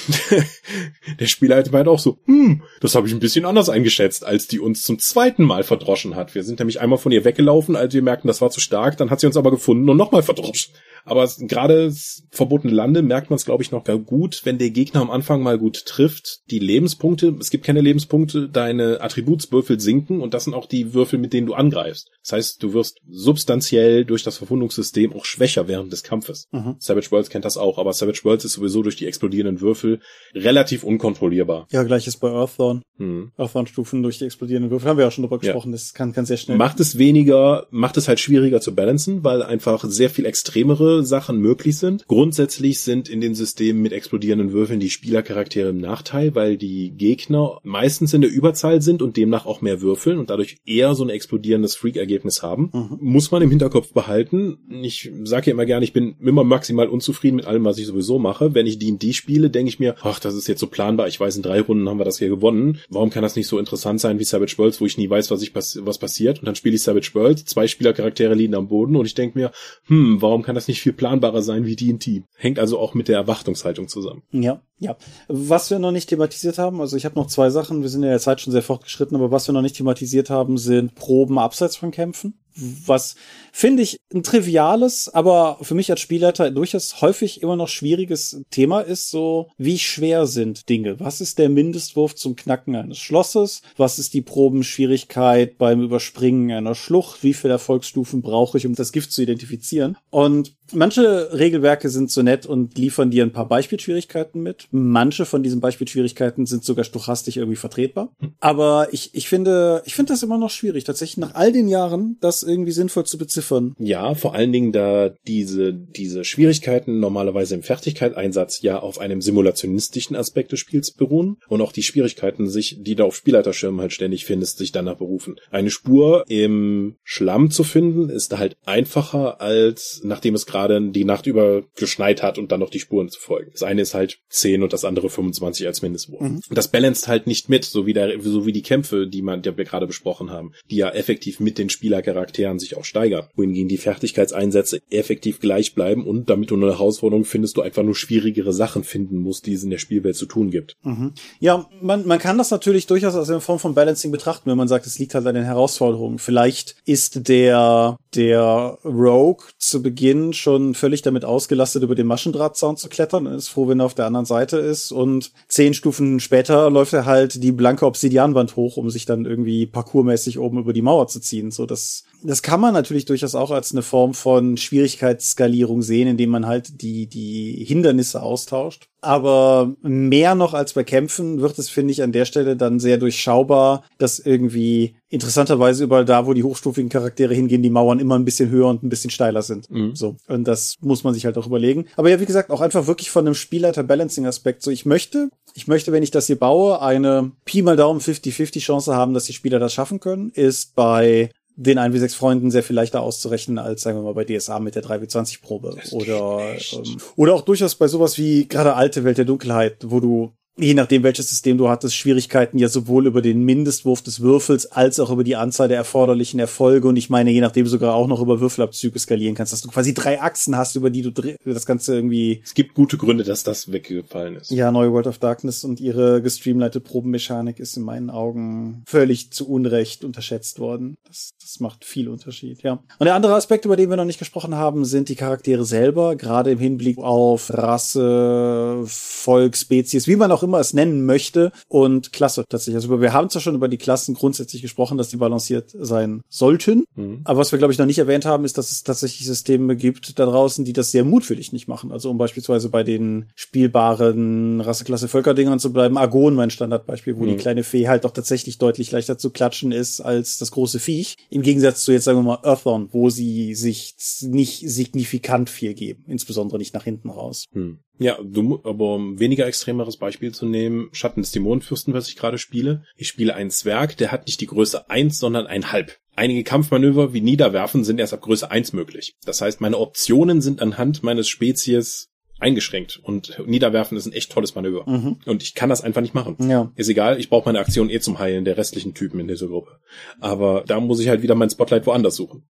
der Spieler hat meint auch so, hm, das habe ich ein bisschen anders eingeschätzt, als die uns zum zweiten Mal verdroschen hat. Wir sind nämlich einmal von ihr weggelaufen, als wir merkten, das war zu stark, dann hat sie uns aber gefunden und nochmal verdroschen. Aber gerade verbotene Lande merkt man es, glaube ich, noch gar gut, wenn der Gegner am Anfang mal gut trifft. Die Lebenspunkte, es gibt keine Lebenspunkte, deine Attributswürfel sinken und das sind auch die Würfel, mit denen du angreifst. Das heißt, du wirst substanziell durch das Verwundungssystem auch schwächer während des Kampfes. Mhm. Savage Worlds kennt das auch, aber Savage Worlds ist sowieso durch die explodierenden Würfel relativ unkontrollierbar. Ja, gleiches bei Earthdawn. Mhm. Earthdawn-Stufen durch die explodierenden Würfel haben wir ja schon drüber gesprochen. Ja. Das kann, kann sehr schnell. Macht es weniger, macht es halt schwieriger zu balancen, weil einfach sehr viel extremere Sachen möglich sind. Grundsätzlich sind in den Systemen mit explodierenden Würfeln die Spielercharaktere im Nachteil, weil die Gegner meistens in der Überzahl sind und demnach auch mehr würfeln und dadurch eher so ein explodierendes Freak-Ergebnis haben. Mhm. Muss man im Hinterkopf behalten. Ich sage ja immer gerne, ich bin immer maximal unzufrieden mit allem, was ich sowieso mache. Wenn ich D&D spiele, denke ich mir, ach, das ist jetzt so planbar. Ich weiß, in drei Runden haben wir das hier gewonnen. Warum kann das nicht so interessant sein wie Savage Worlds, wo ich nie weiß, was, ich was passiert? Und dann spiele ich Savage Worlds, zwei Spielercharaktere liegen am Boden und ich denke mir, hm, warum kann das nicht viel planbarer sein wie D&D. Hängt also auch mit der Erwartungshaltung zusammen. Ja, ja. Was wir noch nicht thematisiert haben, also ich habe noch zwei Sachen, wir sind in der Zeit schon sehr fortgeschritten, aber was wir noch nicht thematisiert haben, sind Proben abseits von Kämpfen was finde ich ein triviales, aber für mich als Spielleiter durchaus häufig immer noch schwieriges Thema ist so, wie schwer sind Dinge? Was ist der Mindestwurf zum Knacken eines Schlosses? Was ist die Probenschwierigkeit beim Überspringen einer Schlucht? Wie viele Erfolgsstufen brauche ich, um das Gift zu identifizieren? Und manche Regelwerke sind so nett und liefern dir ein paar Beispielschwierigkeiten mit. Manche von diesen Beispielschwierigkeiten sind sogar stochastisch irgendwie vertretbar. Aber ich, ich finde, ich finde das immer noch schwierig, tatsächlich nach all den Jahren das irgendwie sinnvoll zu beziffern. Ja, vor allen Dingen, da diese, diese Schwierigkeiten normalerweise im Fertigkeitseinsatz ja auf einem simulationistischen Aspekt des Spiels beruhen und auch die Schwierigkeiten sich, die da auf Spielleiterschirmen halt ständig findest, sich danach berufen. Eine Spur im Schlamm zu finden, ist halt einfacher als nachdem es gerade die Nacht über geschneit hat und dann noch die Spuren zu folgen. Das eine ist halt 10 und das andere 25 als Mindestwurf. Mhm. Das balanced halt nicht mit, so wie der, so wie die Kämpfe, die man, die wir gerade besprochen haben, die ja effektiv mit den Spielercharakteren sich auch steigern. Wohingegen die Fertigkeitseinsätze effektiv gleich bleiben und damit du eine Herausforderung findest, du einfach nur schwierigere Sachen finden musst, die es in der Spielwelt zu tun gibt. Mhm. Ja, man, man kann das natürlich durchaus als eine Form von Balancing betrachten, wenn man sagt, es liegt halt an den Herausforderungen. Vielleicht ist der, der Rogue zu Beginn schon völlig damit ausgelastet, über den Maschendrahtzaun zu klettern. Er ist froh, wenn er auf der anderen Seite ist. Und zehn Stufen später läuft er halt die blanke Obsidianwand hoch, um sich dann irgendwie parkourmäßig oben über die Mauer zu ziehen. So, das, das kann man natürlich durchaus auch als eine Form von Schwierigkeitsskalierung sehen, indem man halt die, die Hindernisse austauscht. Aber mehr noch als bei Kämpfen wird es, finde ich, an der Stelle dann sehr durchschaubar, dass irgendwie interessanterweise überall da, wo die hochstufigen Charaktere hingehen, die Mauern immer ein bisschen höher und ein bisschen steiler sind. Mhm. So. Und das muss man sich halt auch überlegen. Aber ja, wie gesagt, auch einfach wirklich von einem Spielleiter-Balancing-Aspekt. So, ich möchte, ich möchte, wenn ich das hier baue, eine Pi mal Daumen 50-50 Chance haben, dass die Spieler das schaffen können, ist bei den 1W6 Freunden sehr viel leichter auszurechnen als, sagen wir mal, bei DSA mit der 3W20 Probe. Oder, ähm, oder auch durchaus bei sowas wie gerade alte Welt der Dunkelheit, wo du je nachdem, welches System du hattest, Schwierigkeiten ja sowohl über den Mindestwurf des Würfels als auch über die Anzahl der erforderlichen Erfolge und ich meine, je nachdem sogar auch noch über Würfelabzüge skalieren kannst, dass du quasi drei Achsen hast, über die du das Ganze irgendwie... Es gibt gute Gründe, dass das weggefallen ist. Ja, neue World of Darkness und ihre gestreamleite Probenmechanik ist in meinen Augen völlig zu Unrecht unterschätzt worden. Das, das macht viel Unterschied, ja. Und der andere Aspekt, über den wir noch nicht gesprochen haben, sind die Charaktere selber, gerade im Hinblick auf Rasse, Volk, Spezies, wie man auch immer es nennen möchte und Klasse tatsächlich. Also wir haben zwar schon über die Klassen grundsätzlich gesprochen, dass die balanciert sein sollten, mhm. aber was wir glaube ich noch nicht erwähnt haben, ist, dass es tatsächlich Systeme gibt da draußen, die das sehr mutwillig nicht machen. Also um beispielsweise bei den spielbaren Rasseklasse Völkerdingern zu bleiben, Argon mein Standardbeispiel, wo mhm. die kleine Fee halt doch tatsächlich deutlich leichter zu klatschen ist als das große Viech. Im Gegensatz zu jetzt sagen wir mal Earthorn, wo sie sich nicht signifikant viel geben, insbesondere nicht nach hinten raus. Mhm. Ja, du, aber um weniger extremeres Beispiel zu nehmen, Schatten des Dämonenfürsten, was ich gerade spiele. Ich spiele einen Zwerg, der hat nicht die Größe eins, sondern ein halb. Einige Kampfmanöver wie Niederwerfen sind erst ab Größe eins möglich. Das heißt, meine Optionen sind anhand meines Spezies eingeschränkt und Niederwerfen ist ein echt tolles Manöver. Mhm. Und ich kann das einfach nicht machen. Ja. Ist egal, ich brauche meine Aktion eh zum Heilen der restlichen Typen in dieser Gruppe. Aber da muss ich halt wieder mein Spotlight woanders suchen.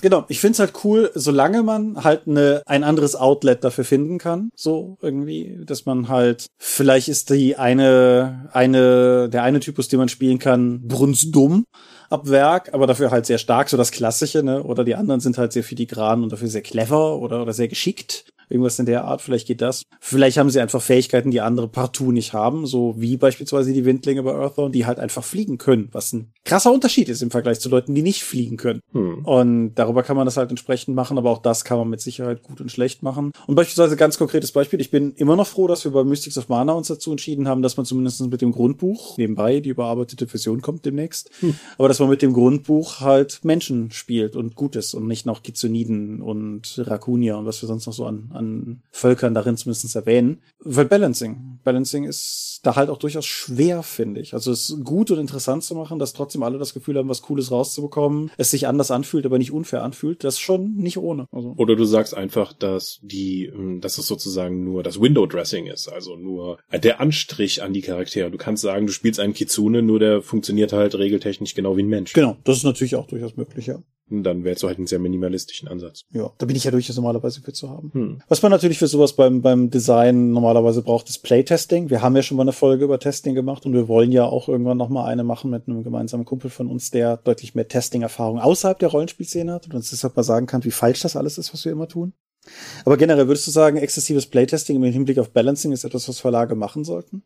Genau, ich find's halt cool, solange man halt eine, ein anderes Outlet dafür finden kann, so irgendwie, dass man halt, vielleicht ist die eine, eine, der eine Typus, den man spielen kann, brunstdumm ab Werk, aber dafür halt sehr stark, so das Klassische, ne? Oder die anderen sind halt sehr filigran und dafür sehr clever oder, oder sehr geschickt irgendwas in der Art, vielleicht geht das. Vielleicht haben sie einfach Fähigkeiten, die andere partout nicht haben, so wie beispielsweise die Windlinge bei Earthbound, die halt einfach fliegen können, was ein krasser Unterschied ist im Vergleich zu Leuten, die nicht fliegen können. Hm. Und darüber kann man das halt entsprechend machen, aber auch das kann man mit Sicherheit gut und schlecht machen. Und beispielsweise ganz konkretes Beispiel, ich bin immer noch froh, dass wir bei Mystics of Mana uns dazu entschieden haben, dass man zumindest mit dem Grundbuch, nebenbei, die überarbeitete Version kommt demnächst, hm. aber dass man mit dem Grundbuch halt Menschen spielt und Gutes und nicht noch Kizuniden und Rakunia und was wir sonst noch so an, an Völkern darin zumindest erwähnen. Weil Balancing. Balancing ist da halt auch durchaus schwer, finde ich. Also es ist gut und interessant zu machen, dass trotzdem alle das Gefühl haben, was Cooles rauszubekommen, es sich anders anfühlt, aber nicht unfair anfühlt. Das ist schon nicht ohne. Also. Oder du sagst einfach, dass die, ähm, dass es sozusagen nur das Window-Dressing ist, also nur der Anstrich an die Charaktere. Du kannst sagen, du spielst einen Kitsune, nur der funktioniert halt regeltechnisch genau wie ein Mensch. Genau, das ist natürlich auch durchaus möglich, ja. Dann wäre es so halt einen sehr minimalistischen Ansatz. Ja, da bin ich ja durchaus normalerweise für zu haben. Hm. Was man natürlich für sowas beim, beim Design normalerweise braucht, ist Playtesting. Wir haben ja schon mal eine Folge über Testing gemacht und wir wollen ja auch irgendwann noch mal eine machen mit einem gemeinsamen Kumpel von uns, der deutlich mehr Testing-Erfahrung außerhalb der Rollenspielszene hat und uns deshalb mal sagen kann, wie falsch das alles ist, was wir immer tun. Aber generell würdest du sagen, exzessives Playtesting im Hinblick auf Balancing ist etwas, was Verlage machen sollten?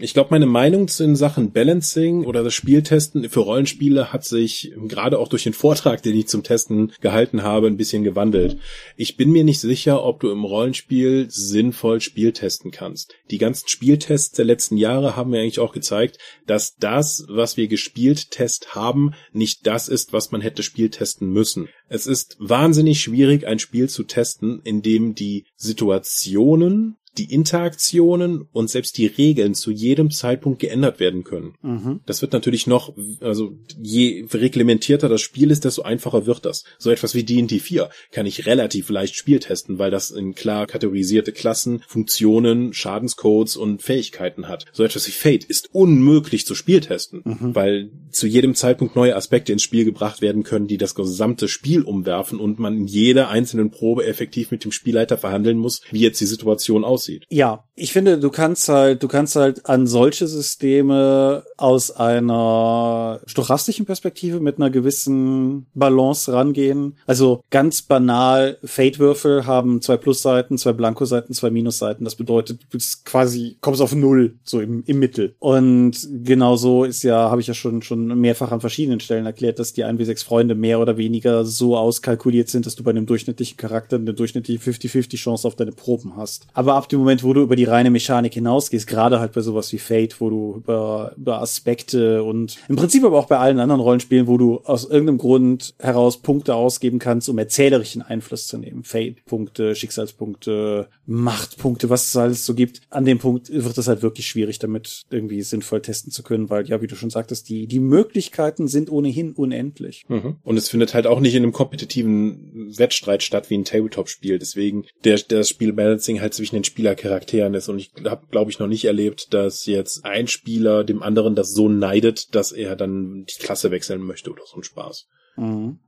Ich glaube, meine Meinung in Sachen Balancing oder das Spieltesten für Rollenspiele hat sich gerade auch durch den Vortrag, den ich zum Testen gehalten habe, ein bisschen gewandelt. Ich bin mir nicht sicher, ob du im Rollenspiel sinnvoll Spieltesten kannst. Die ganzen Spieltests der letzten Jahre haben mir eigentlich auch gezeigt, dass das, was wir gespielt test haben, nicht das ist, was man hätte spieltesten müssen. Es ist wahnsinnig schwierig, ein Spiel zu testen, in dem die Situationen die Interaktionen und selbst die Regeln zu jedem Zeitpunkt geändert werden können. Mhm. Das wird natürlich noch, also je reglementierter das Spiel ist, desto einfacher wird das. So etwas wie D&D 4 kann ich relativ leicht spieltesten, weil das in klar kategorisierte Klassen, Funktionen, Schadenscodes und Fähigkeiten hat. So etwas wie Fate ist unmöglich zu spieltesten, mhm. weil zu jedem Zeitpunkt neue Aspekte ins Spiel gebracht werden können, die das gesamte Spiel umwerfen und man in jeder einzelnen Probe effektiv mit dem Spielleiter verhandeln muss, wie jetzt die Situation aussieht aussieht. Ja, ich finde, du kannst halt, du kannst halt an solche Systeme aus einer stochastischen Perspektive mit einer gewissen Balance rangehen. Also ganz banal, Fate-Würfel haben zwei Plusseiten, zwei Blankoseiten, zwei Minusseiten. Das bedeutet, du bist quasi, kommst auf Null, so im, im Mittel. Und genauso ist ja, habe ich ja schon, schon mehrfach an verschiedenen Stellen erklärt, dass die 1 wie 6 Freunde mehr oder weniger so auskalkuliert sind, dass du bei einem durchschnittlichen Charakter eine durchschnittliche 50-50 Chance auf deine Proben hast. Aber ab dem Moment, wo du über die reine Mechanik hinausgehst, gerade halt bei sowas wie Fate, wo du über, über Aspekte und im Prinzip aber auch bei allen anderen Rollenspielen, wo du aus irgendeinem Grund heraus Punkte ausgeben kannst, um erzählerischen Einfluss zu nehmen. Fate-Punkte, Schicksalspunkte, Machtpunkte, was es alles so gibt. An dem Punkt wird es halt wirklich schwierig, damit irgendwie sinnvoll testen zu können, weil ja, wie du schon sagtest, die, die Möglichkeiten sind ohnehin unendlich. Mhm. Und es findet halt auch nicht in einem kompetitiven Wettstreit statt wie ein Tabletop-Spiel. Deswegen der, das Spiel Balancing halt zwischen den Spielern Spielercharakteren ist. Und ich habe, glaube ich, noch nicht erlebt, dass jetzt ein Spieler dem anderen das so neidet, dass er dann die Klasse wechseln möchte oder so ein Spaß. Mhm.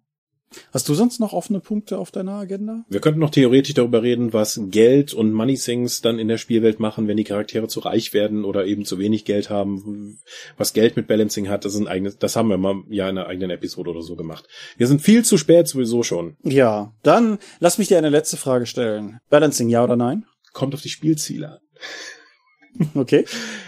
Hast du sonst noch offene Punkte auf deiner Agenda? Wir könnten noch theoretisch darüber reden, was Geld und Money Things dann in der Spielwelt machen, wenn die Charaktere zu reich werden oder eben zu wenig Geld haben. Was Geld mit Balancing hat, das ist ein eigenes, das haben wir mal ja in einer eigenen Episode oder so gemacht. Wir sind viel zu spät sowieso schon. Ja, dann lass mich dir eine letzte Frage stellen. Balancing, ja oder nein? Kommt auf die Spielziele an. Okay.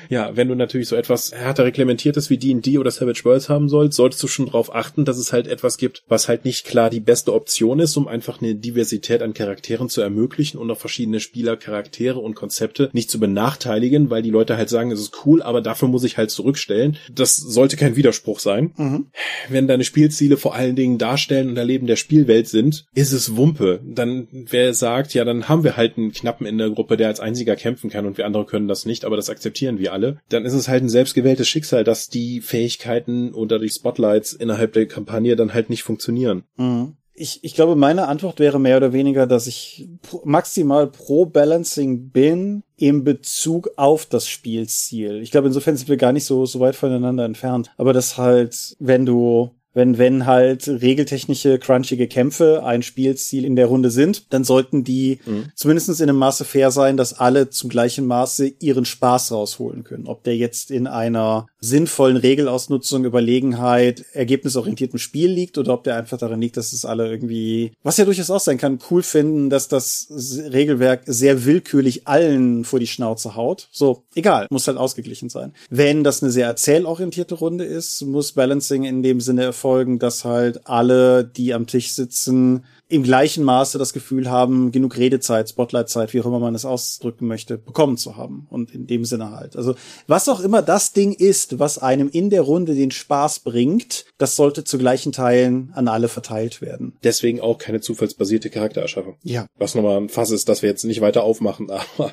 Ja, wenn du natürlich so etwas härter reglementiertes wie D&D oder Savage Worlds haben sollst, solltest du schon darauf achten, dass es halt etwas gibt, was halt nicht klar die beste Option ist, um einfach eine Diversität an Charakteren zu ermöglichen und auch verschiedene Spieler, Charaktere und Konzepte nicht zu benachteiligen, weil die Leute halt sagen, es ist cool, aber dafür muss ich halt zurückstellen. Das sollte kein Widerspruch sein. Mhm. Wenn deine Spielziele vor allen Dingen darstellen und Erleben der Spielwelt sind, ist es Wumpe. Dann, wer sagt, ja, dann haben wir halt einen Knappen in der Gruppe, der als einziger kämpfen kann und wir andere können das nicht, aber das akzeptieren wir alle dann ist es halt ein selbstgewähltes Schicksal, dass die Fähigkeiten oder die Spotlights innerhalb der Kampagne dann halt nicht funktionieren. Mhm. Ich, ich glaube, meine Antwort wäre mehr oder weniger, dass ich maximal pro Balancing bin in Bezug auf das Spielziel. Ich glaube, insofern sind wir gar nicht so, so weit voneinander entfernt. Aber das halt, wenn du wenn, wenn halt regeltechnische, crunchige Kämpfe ein Spielziel in der Runde sind, dann sollten die mhm. zumindest in einem Maße fair sein, dass alle zum gleichen Maße ihren Spaß rausholen können. Ob der jetzt in einer sinnvollen Regelausnutzung, Überlegenheit, ergebnisorientiertem Spiel liegt oder ob der einfach darin liegt, dass es alle irgendwie, was ja durchaus auch sein kann, cool finden, dass das Regelwerk sehr willkürlich allen vor die Schnauze haut. So, egal, muss halt ausgeglichen sein. Wenn das eine sehr erzählorientierte Runde ist, muss Balancing in dem Sinne folgen, dass halt alle, die am Tisch sitzen, im gleichen Maße das Gefühl haben, genug Redezeit, Spotlightzeit, wie auch immer man es ausdrücken möchte, bekommen zu haben. Und in dem Sinne halt. Also was auch immer das Ding ist, was einem in der Runde den Spaß bringt, das sollte zu gleichen Teilen an alle verteilt werden. Deswegen auch keine zufallsbasierte Charaktererschaffung. Ja. Was nochmal ein Fass ist, das wir jetzt nicht weiter aufmachen, aber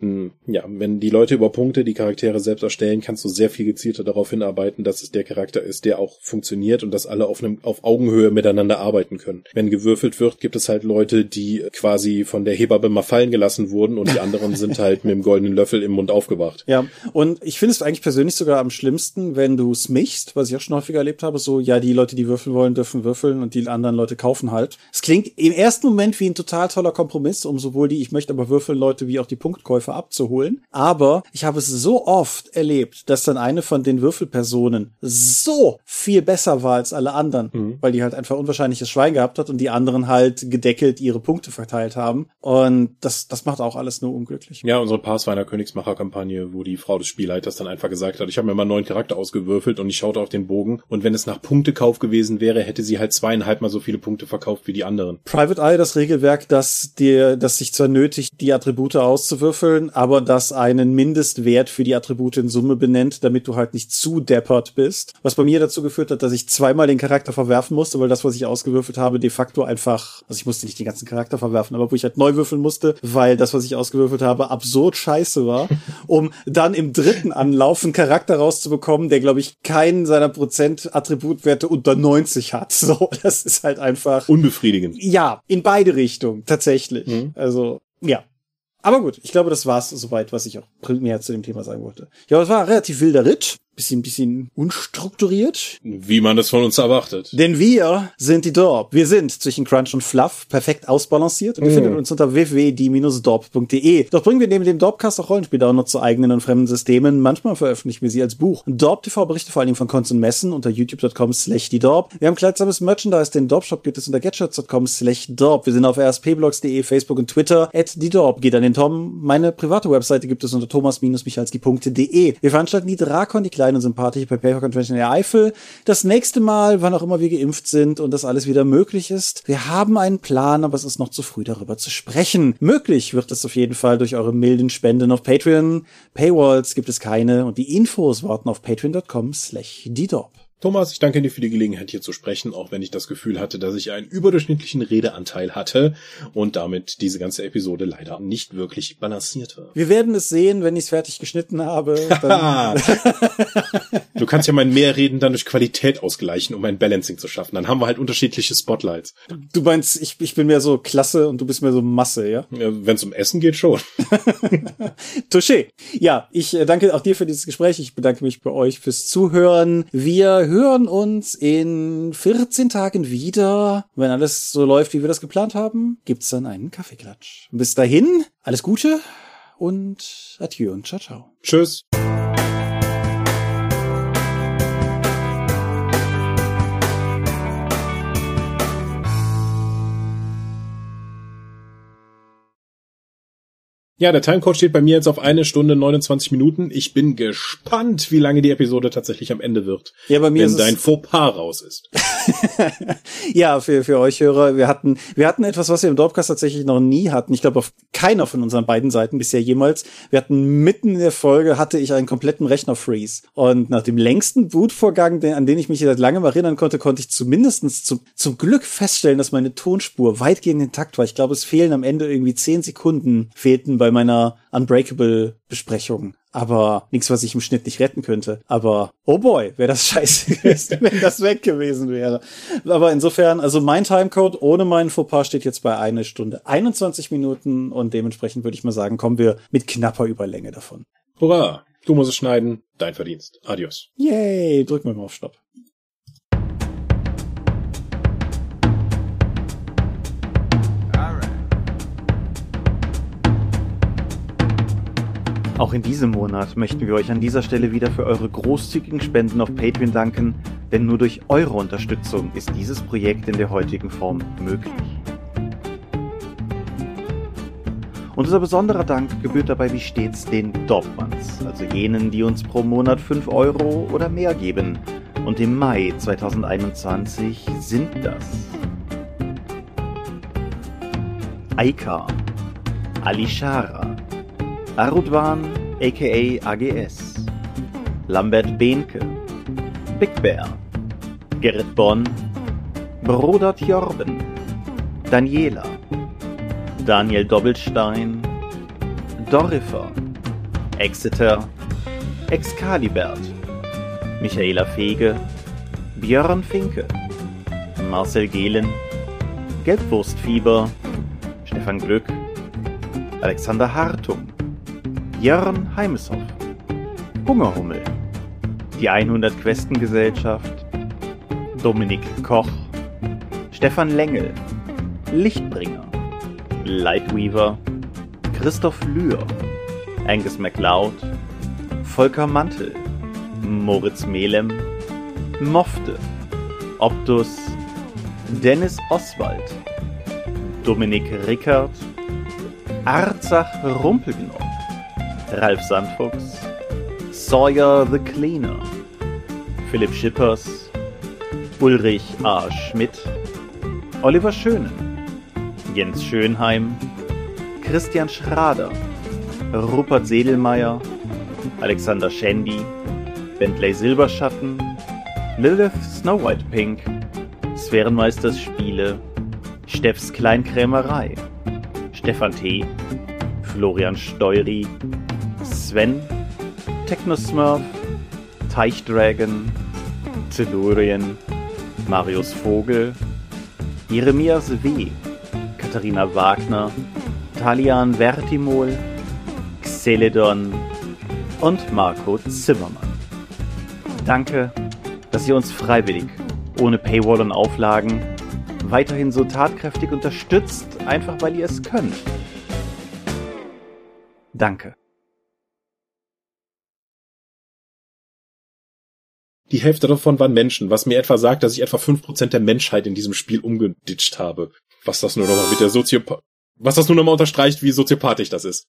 hm, ja, wenn die Leute über Punkte die Charaktere selbst erstellen, kannst du sehr viel gezielter darauf hinarbeiten, dass es der Charakter ist, der auch funktioniert und dass alle auf einem auf Augenhöhe miteinander arbeiten können. Wenn gewürfelt gewürfelt wird, gibt es halt Leute, die quasi von der Hebamme mal fallen gelassen wurden und die anderen sind halt mit dem goldenen Löffel im Mund aufgewacht. Ja, und ich finde es eigentlich persönlich sogar am schlimmsten, wenn du smichst, was ich auch schon häufiger erlebt habe, so, ja, die Leute, die würfeln wollen, dürfen würfeln und die anderen Leute kaufen halt. Es klingt im ersten Moment wie ein total toller Kompromiss, um sowohl die Ich möchte aber würfeln Leute wie auch die Punktkäufer abzuholen. Aber ich habe es so oft erlebt, dass dann eine von den Würfelpersonen so viel besser war als alle anderen, mhm. weil die halt einfach unwahrscheinliches Schwein gehabt hat und die anderen halt gedeckelt ihre Punkte verteilt haben. Und das, das macht auch alles nur unglücklich. Ja, unsere Pathfinder Königsmacher-Kampagne, wo die Frau des Spielleiters dann einfach gesagt hat, ich habe mir mal einen neuen Charakter ausgewürfelt und ich schaute auf den Bogen und wenn es nach Punktekauf gewesen wäre, hätte sie halt zweieinhalb mal so viele Punkte verkauft wie die anderen. Private Eye, das Regelwerk, das dir, das sich zwar nötigt, die Attribute auszuwürfeln, aber das einen Mindestwert für die Attribute in Summe benennt, damit du halt nicht zu deppert bist. Was bei mir dazu geführt hat, dass ich zweimal den Charakter verwerfen musste, weil das, was ich ausgewürfelt habe, de facto einfach, also ich musste nicht den ganzen Charakter verwerfen, aber wo ich halt neu würfeln musste, weil das, was ich ausgewürfelt habe, absurd scheiße war, um dann im dritten Anlauf einen Charakter rauszubekommen, der, glaube ich, keinen seiner Prozent-Attributwerte unter 90 hat. So, das ist halt einfach. Unbefriedigend. Ja, in beide Richtungen, tatsächlich. Mhm. Also, ja. Aber gut, ich glaube, das war's soweit, was ich auch primär zu dem Thema sagen wollte. Ja, es war ein relativ wilder Ritt bisschen, bisschen unstrukturiert. Wie man das von uns erwartet. Denn wir sind die Dorp. Wir sind zwischen Crunch und Fluff perfekt ausbalanciert und ihr mm. findet uns unter www.die-dorp.de. Doch bringen wir neben dem Dorpcast auch Rollenspiel-Downloads zu eigenen und fremden Systemen. Manchmal veröffentlichen wir sie als Buch. Dorp TV berichtet vor allem von Cons und Messen unter youtube.com slash die Dorp. Wir haben kleidsames Merchandise. Den Dorp Shop gibt es unter getshirts.com slash Dorp. Wir sind auf rspblogs.de, Facebook und Twitter. At die Dorp. Geht an den Tom. Meine private Webseite gibt es unter thomas-michalski.de. Wir veranstalten die Drakon, die klein und sympathisch bei Paper Convention in der Eifel. Das nächste Mal, wann auch immer wir geimpft sind und das alles wieder möglich ist. Wir haben einen Plan, aber es ist noch zu früh darüber zu sprechen. Möglich wird es auf jeden Fall durch eure milden Spenden auf Patreon. Paywalls gibt es keine und die Infos warten auf patreon.com slash Thomas, ich danke dir für die Gelegenheit, hier zu sprechen, auch wenn ich das Gefühl hatte, dass ich einen überdurchschnittlichen Redeanteil hatte und damit diese ganze Episode leider nicht wirklich balanciert war. Wir werden es sehen, wenn ich es fertig geschnitten habe. du kannst ja mein Mehrreden dann durch Qualität ausgleichen, um ein Balancing zu schaffen. Dann haben wir halt unterschiedliche Spotlights. Du meinst, ich, ich bin mehr so Klasse und du bist mehr so Masse, ja? ja wenn es um Essen geht, schon. Touché. Ja, ich äh, danke auch dir für dieses Gespräch. Ich bedanke mich bei euch fürs Zuhören. Wir hören uns in 14 Tagen wieder. Wenn alles so läuft, wie wir das geplant haben, gibt's dann einen Kaffeeklatsch. Bis dahin, alles Gute und adieu und ciao, ciao. Tschüss. Ja, der Timecode steht bei mir jetzt auf eine Stunde 29 Minuten. Ich bin gespannt, wie lange die Episode tatsächlich am Ende wird. Ja, bei mir wenn dein Fauxpas raus ist. ja, für, für euch Hörer, wir hatten, wir hatten etwas, was wir im Dorpcast tatsächlich noch nie hatten. Ich glaube, auf keiner von unseren beiden Seiten bisher jemals. Wir hatten mitten in der Folge hatte ich einen kompletten Rechner-Freeze. Und nach dem längsten Bootvorgang, an den ich mich seit langem erinnern konnte, konnte ich zumindestens zum, zum Glück feststellen, dass meine Tonspur weitgehend intakt war. Ich glaube, es fehlen am Ende irgendwie zehn Sekunden fehlten bei bei meiner Unbreakable Besprechung. Aber nichts, was ich im Schnitt nicht retten könnte. Aber oh boy, wäre das scheiße gewesen, wenn das weg gewesen wäre. Aber insofern, also mein Timecode ohne meinen Fauxpas steht jetzt bei eine Stunde 21 Minuten und dementsprechend würde ich mal sagen, kommen wir mit knapper Überlänge davon. Hurra! Du musst es schneiden. Dein Verdienst. Adios. Yay! Drück mal auf Stopp. Auch in diesem Monat möchten wir euch an dieser Stelle wieder für eure großzügigen Spenden auf Patreon danken, denn nur durch eure Unterstützung ist dieses Projekt in der heutigen Form möglich. Unser besonderer Dank gebührt dabei wie stets den Dorfmanns, also jenen, die uns pro Monat 5 Euro oder mehr geben. Und im Mai 2021 sind das Aika, Alishara, Arudwan aka AGS, Lambert Behnke, Big Bear, Gerrit Bonn, Brodert Jorben, Daniela, Daniel Doppelstein, Dorifer, Exeter, Excalibert, Michaela Fege, Björn Finke, Marcel Gehlen, Gelbwurstfieber, Stefan Glück, Alexander Hartung, Jörn Heimeshoff, Hungerhummel, die 100 Questengesellschaft, Dominik Koch, Stefan Lengel, Lichtbringer, Lightweaver, Christoph Lühr, Angus MacLeod, Volker Mantel, Moritz Melem, Mofte, Optus, Dennis Oswald, Dominik Rickert, Arzach Rumpelknopf, Ralf Sandfuchs, Sawyer the Cleaner, Philipp Schippers, Ulrich A. Schmidt, Oliver Schönen, Jens Schönheim, Christian Schrader, Rupert Sedelmeier, Alexander Schendi, Bentley Silberschatten, Lilith Snow White Pink, Sphärenmeisters Spiele, Steffs Kleinkrämerei, Stefan T., Florian Steury, Sven, Technosmurf, Teichdragon, Tellurien, Marius Vogel, Jeremias W., Katharina Wagner, Talian Vertimol, Xeledon und Marco Zimmermann. Danke, dass ihr uns freiwillig, ohne Paywall und Auflagen, weiterhin so tatkräftig unterstützt, einfach weil ihr es könnt. Danke. Die Hälfte davon waren Menschen, was mir etwa sagt, dass ich etwa fünf Prozent der Menschheit in diesem Spiel umgeditscht habe. Was das nur nochmal mit der Soziopath was das nur nochmal unterstreicht, wie soziopathisch das ist.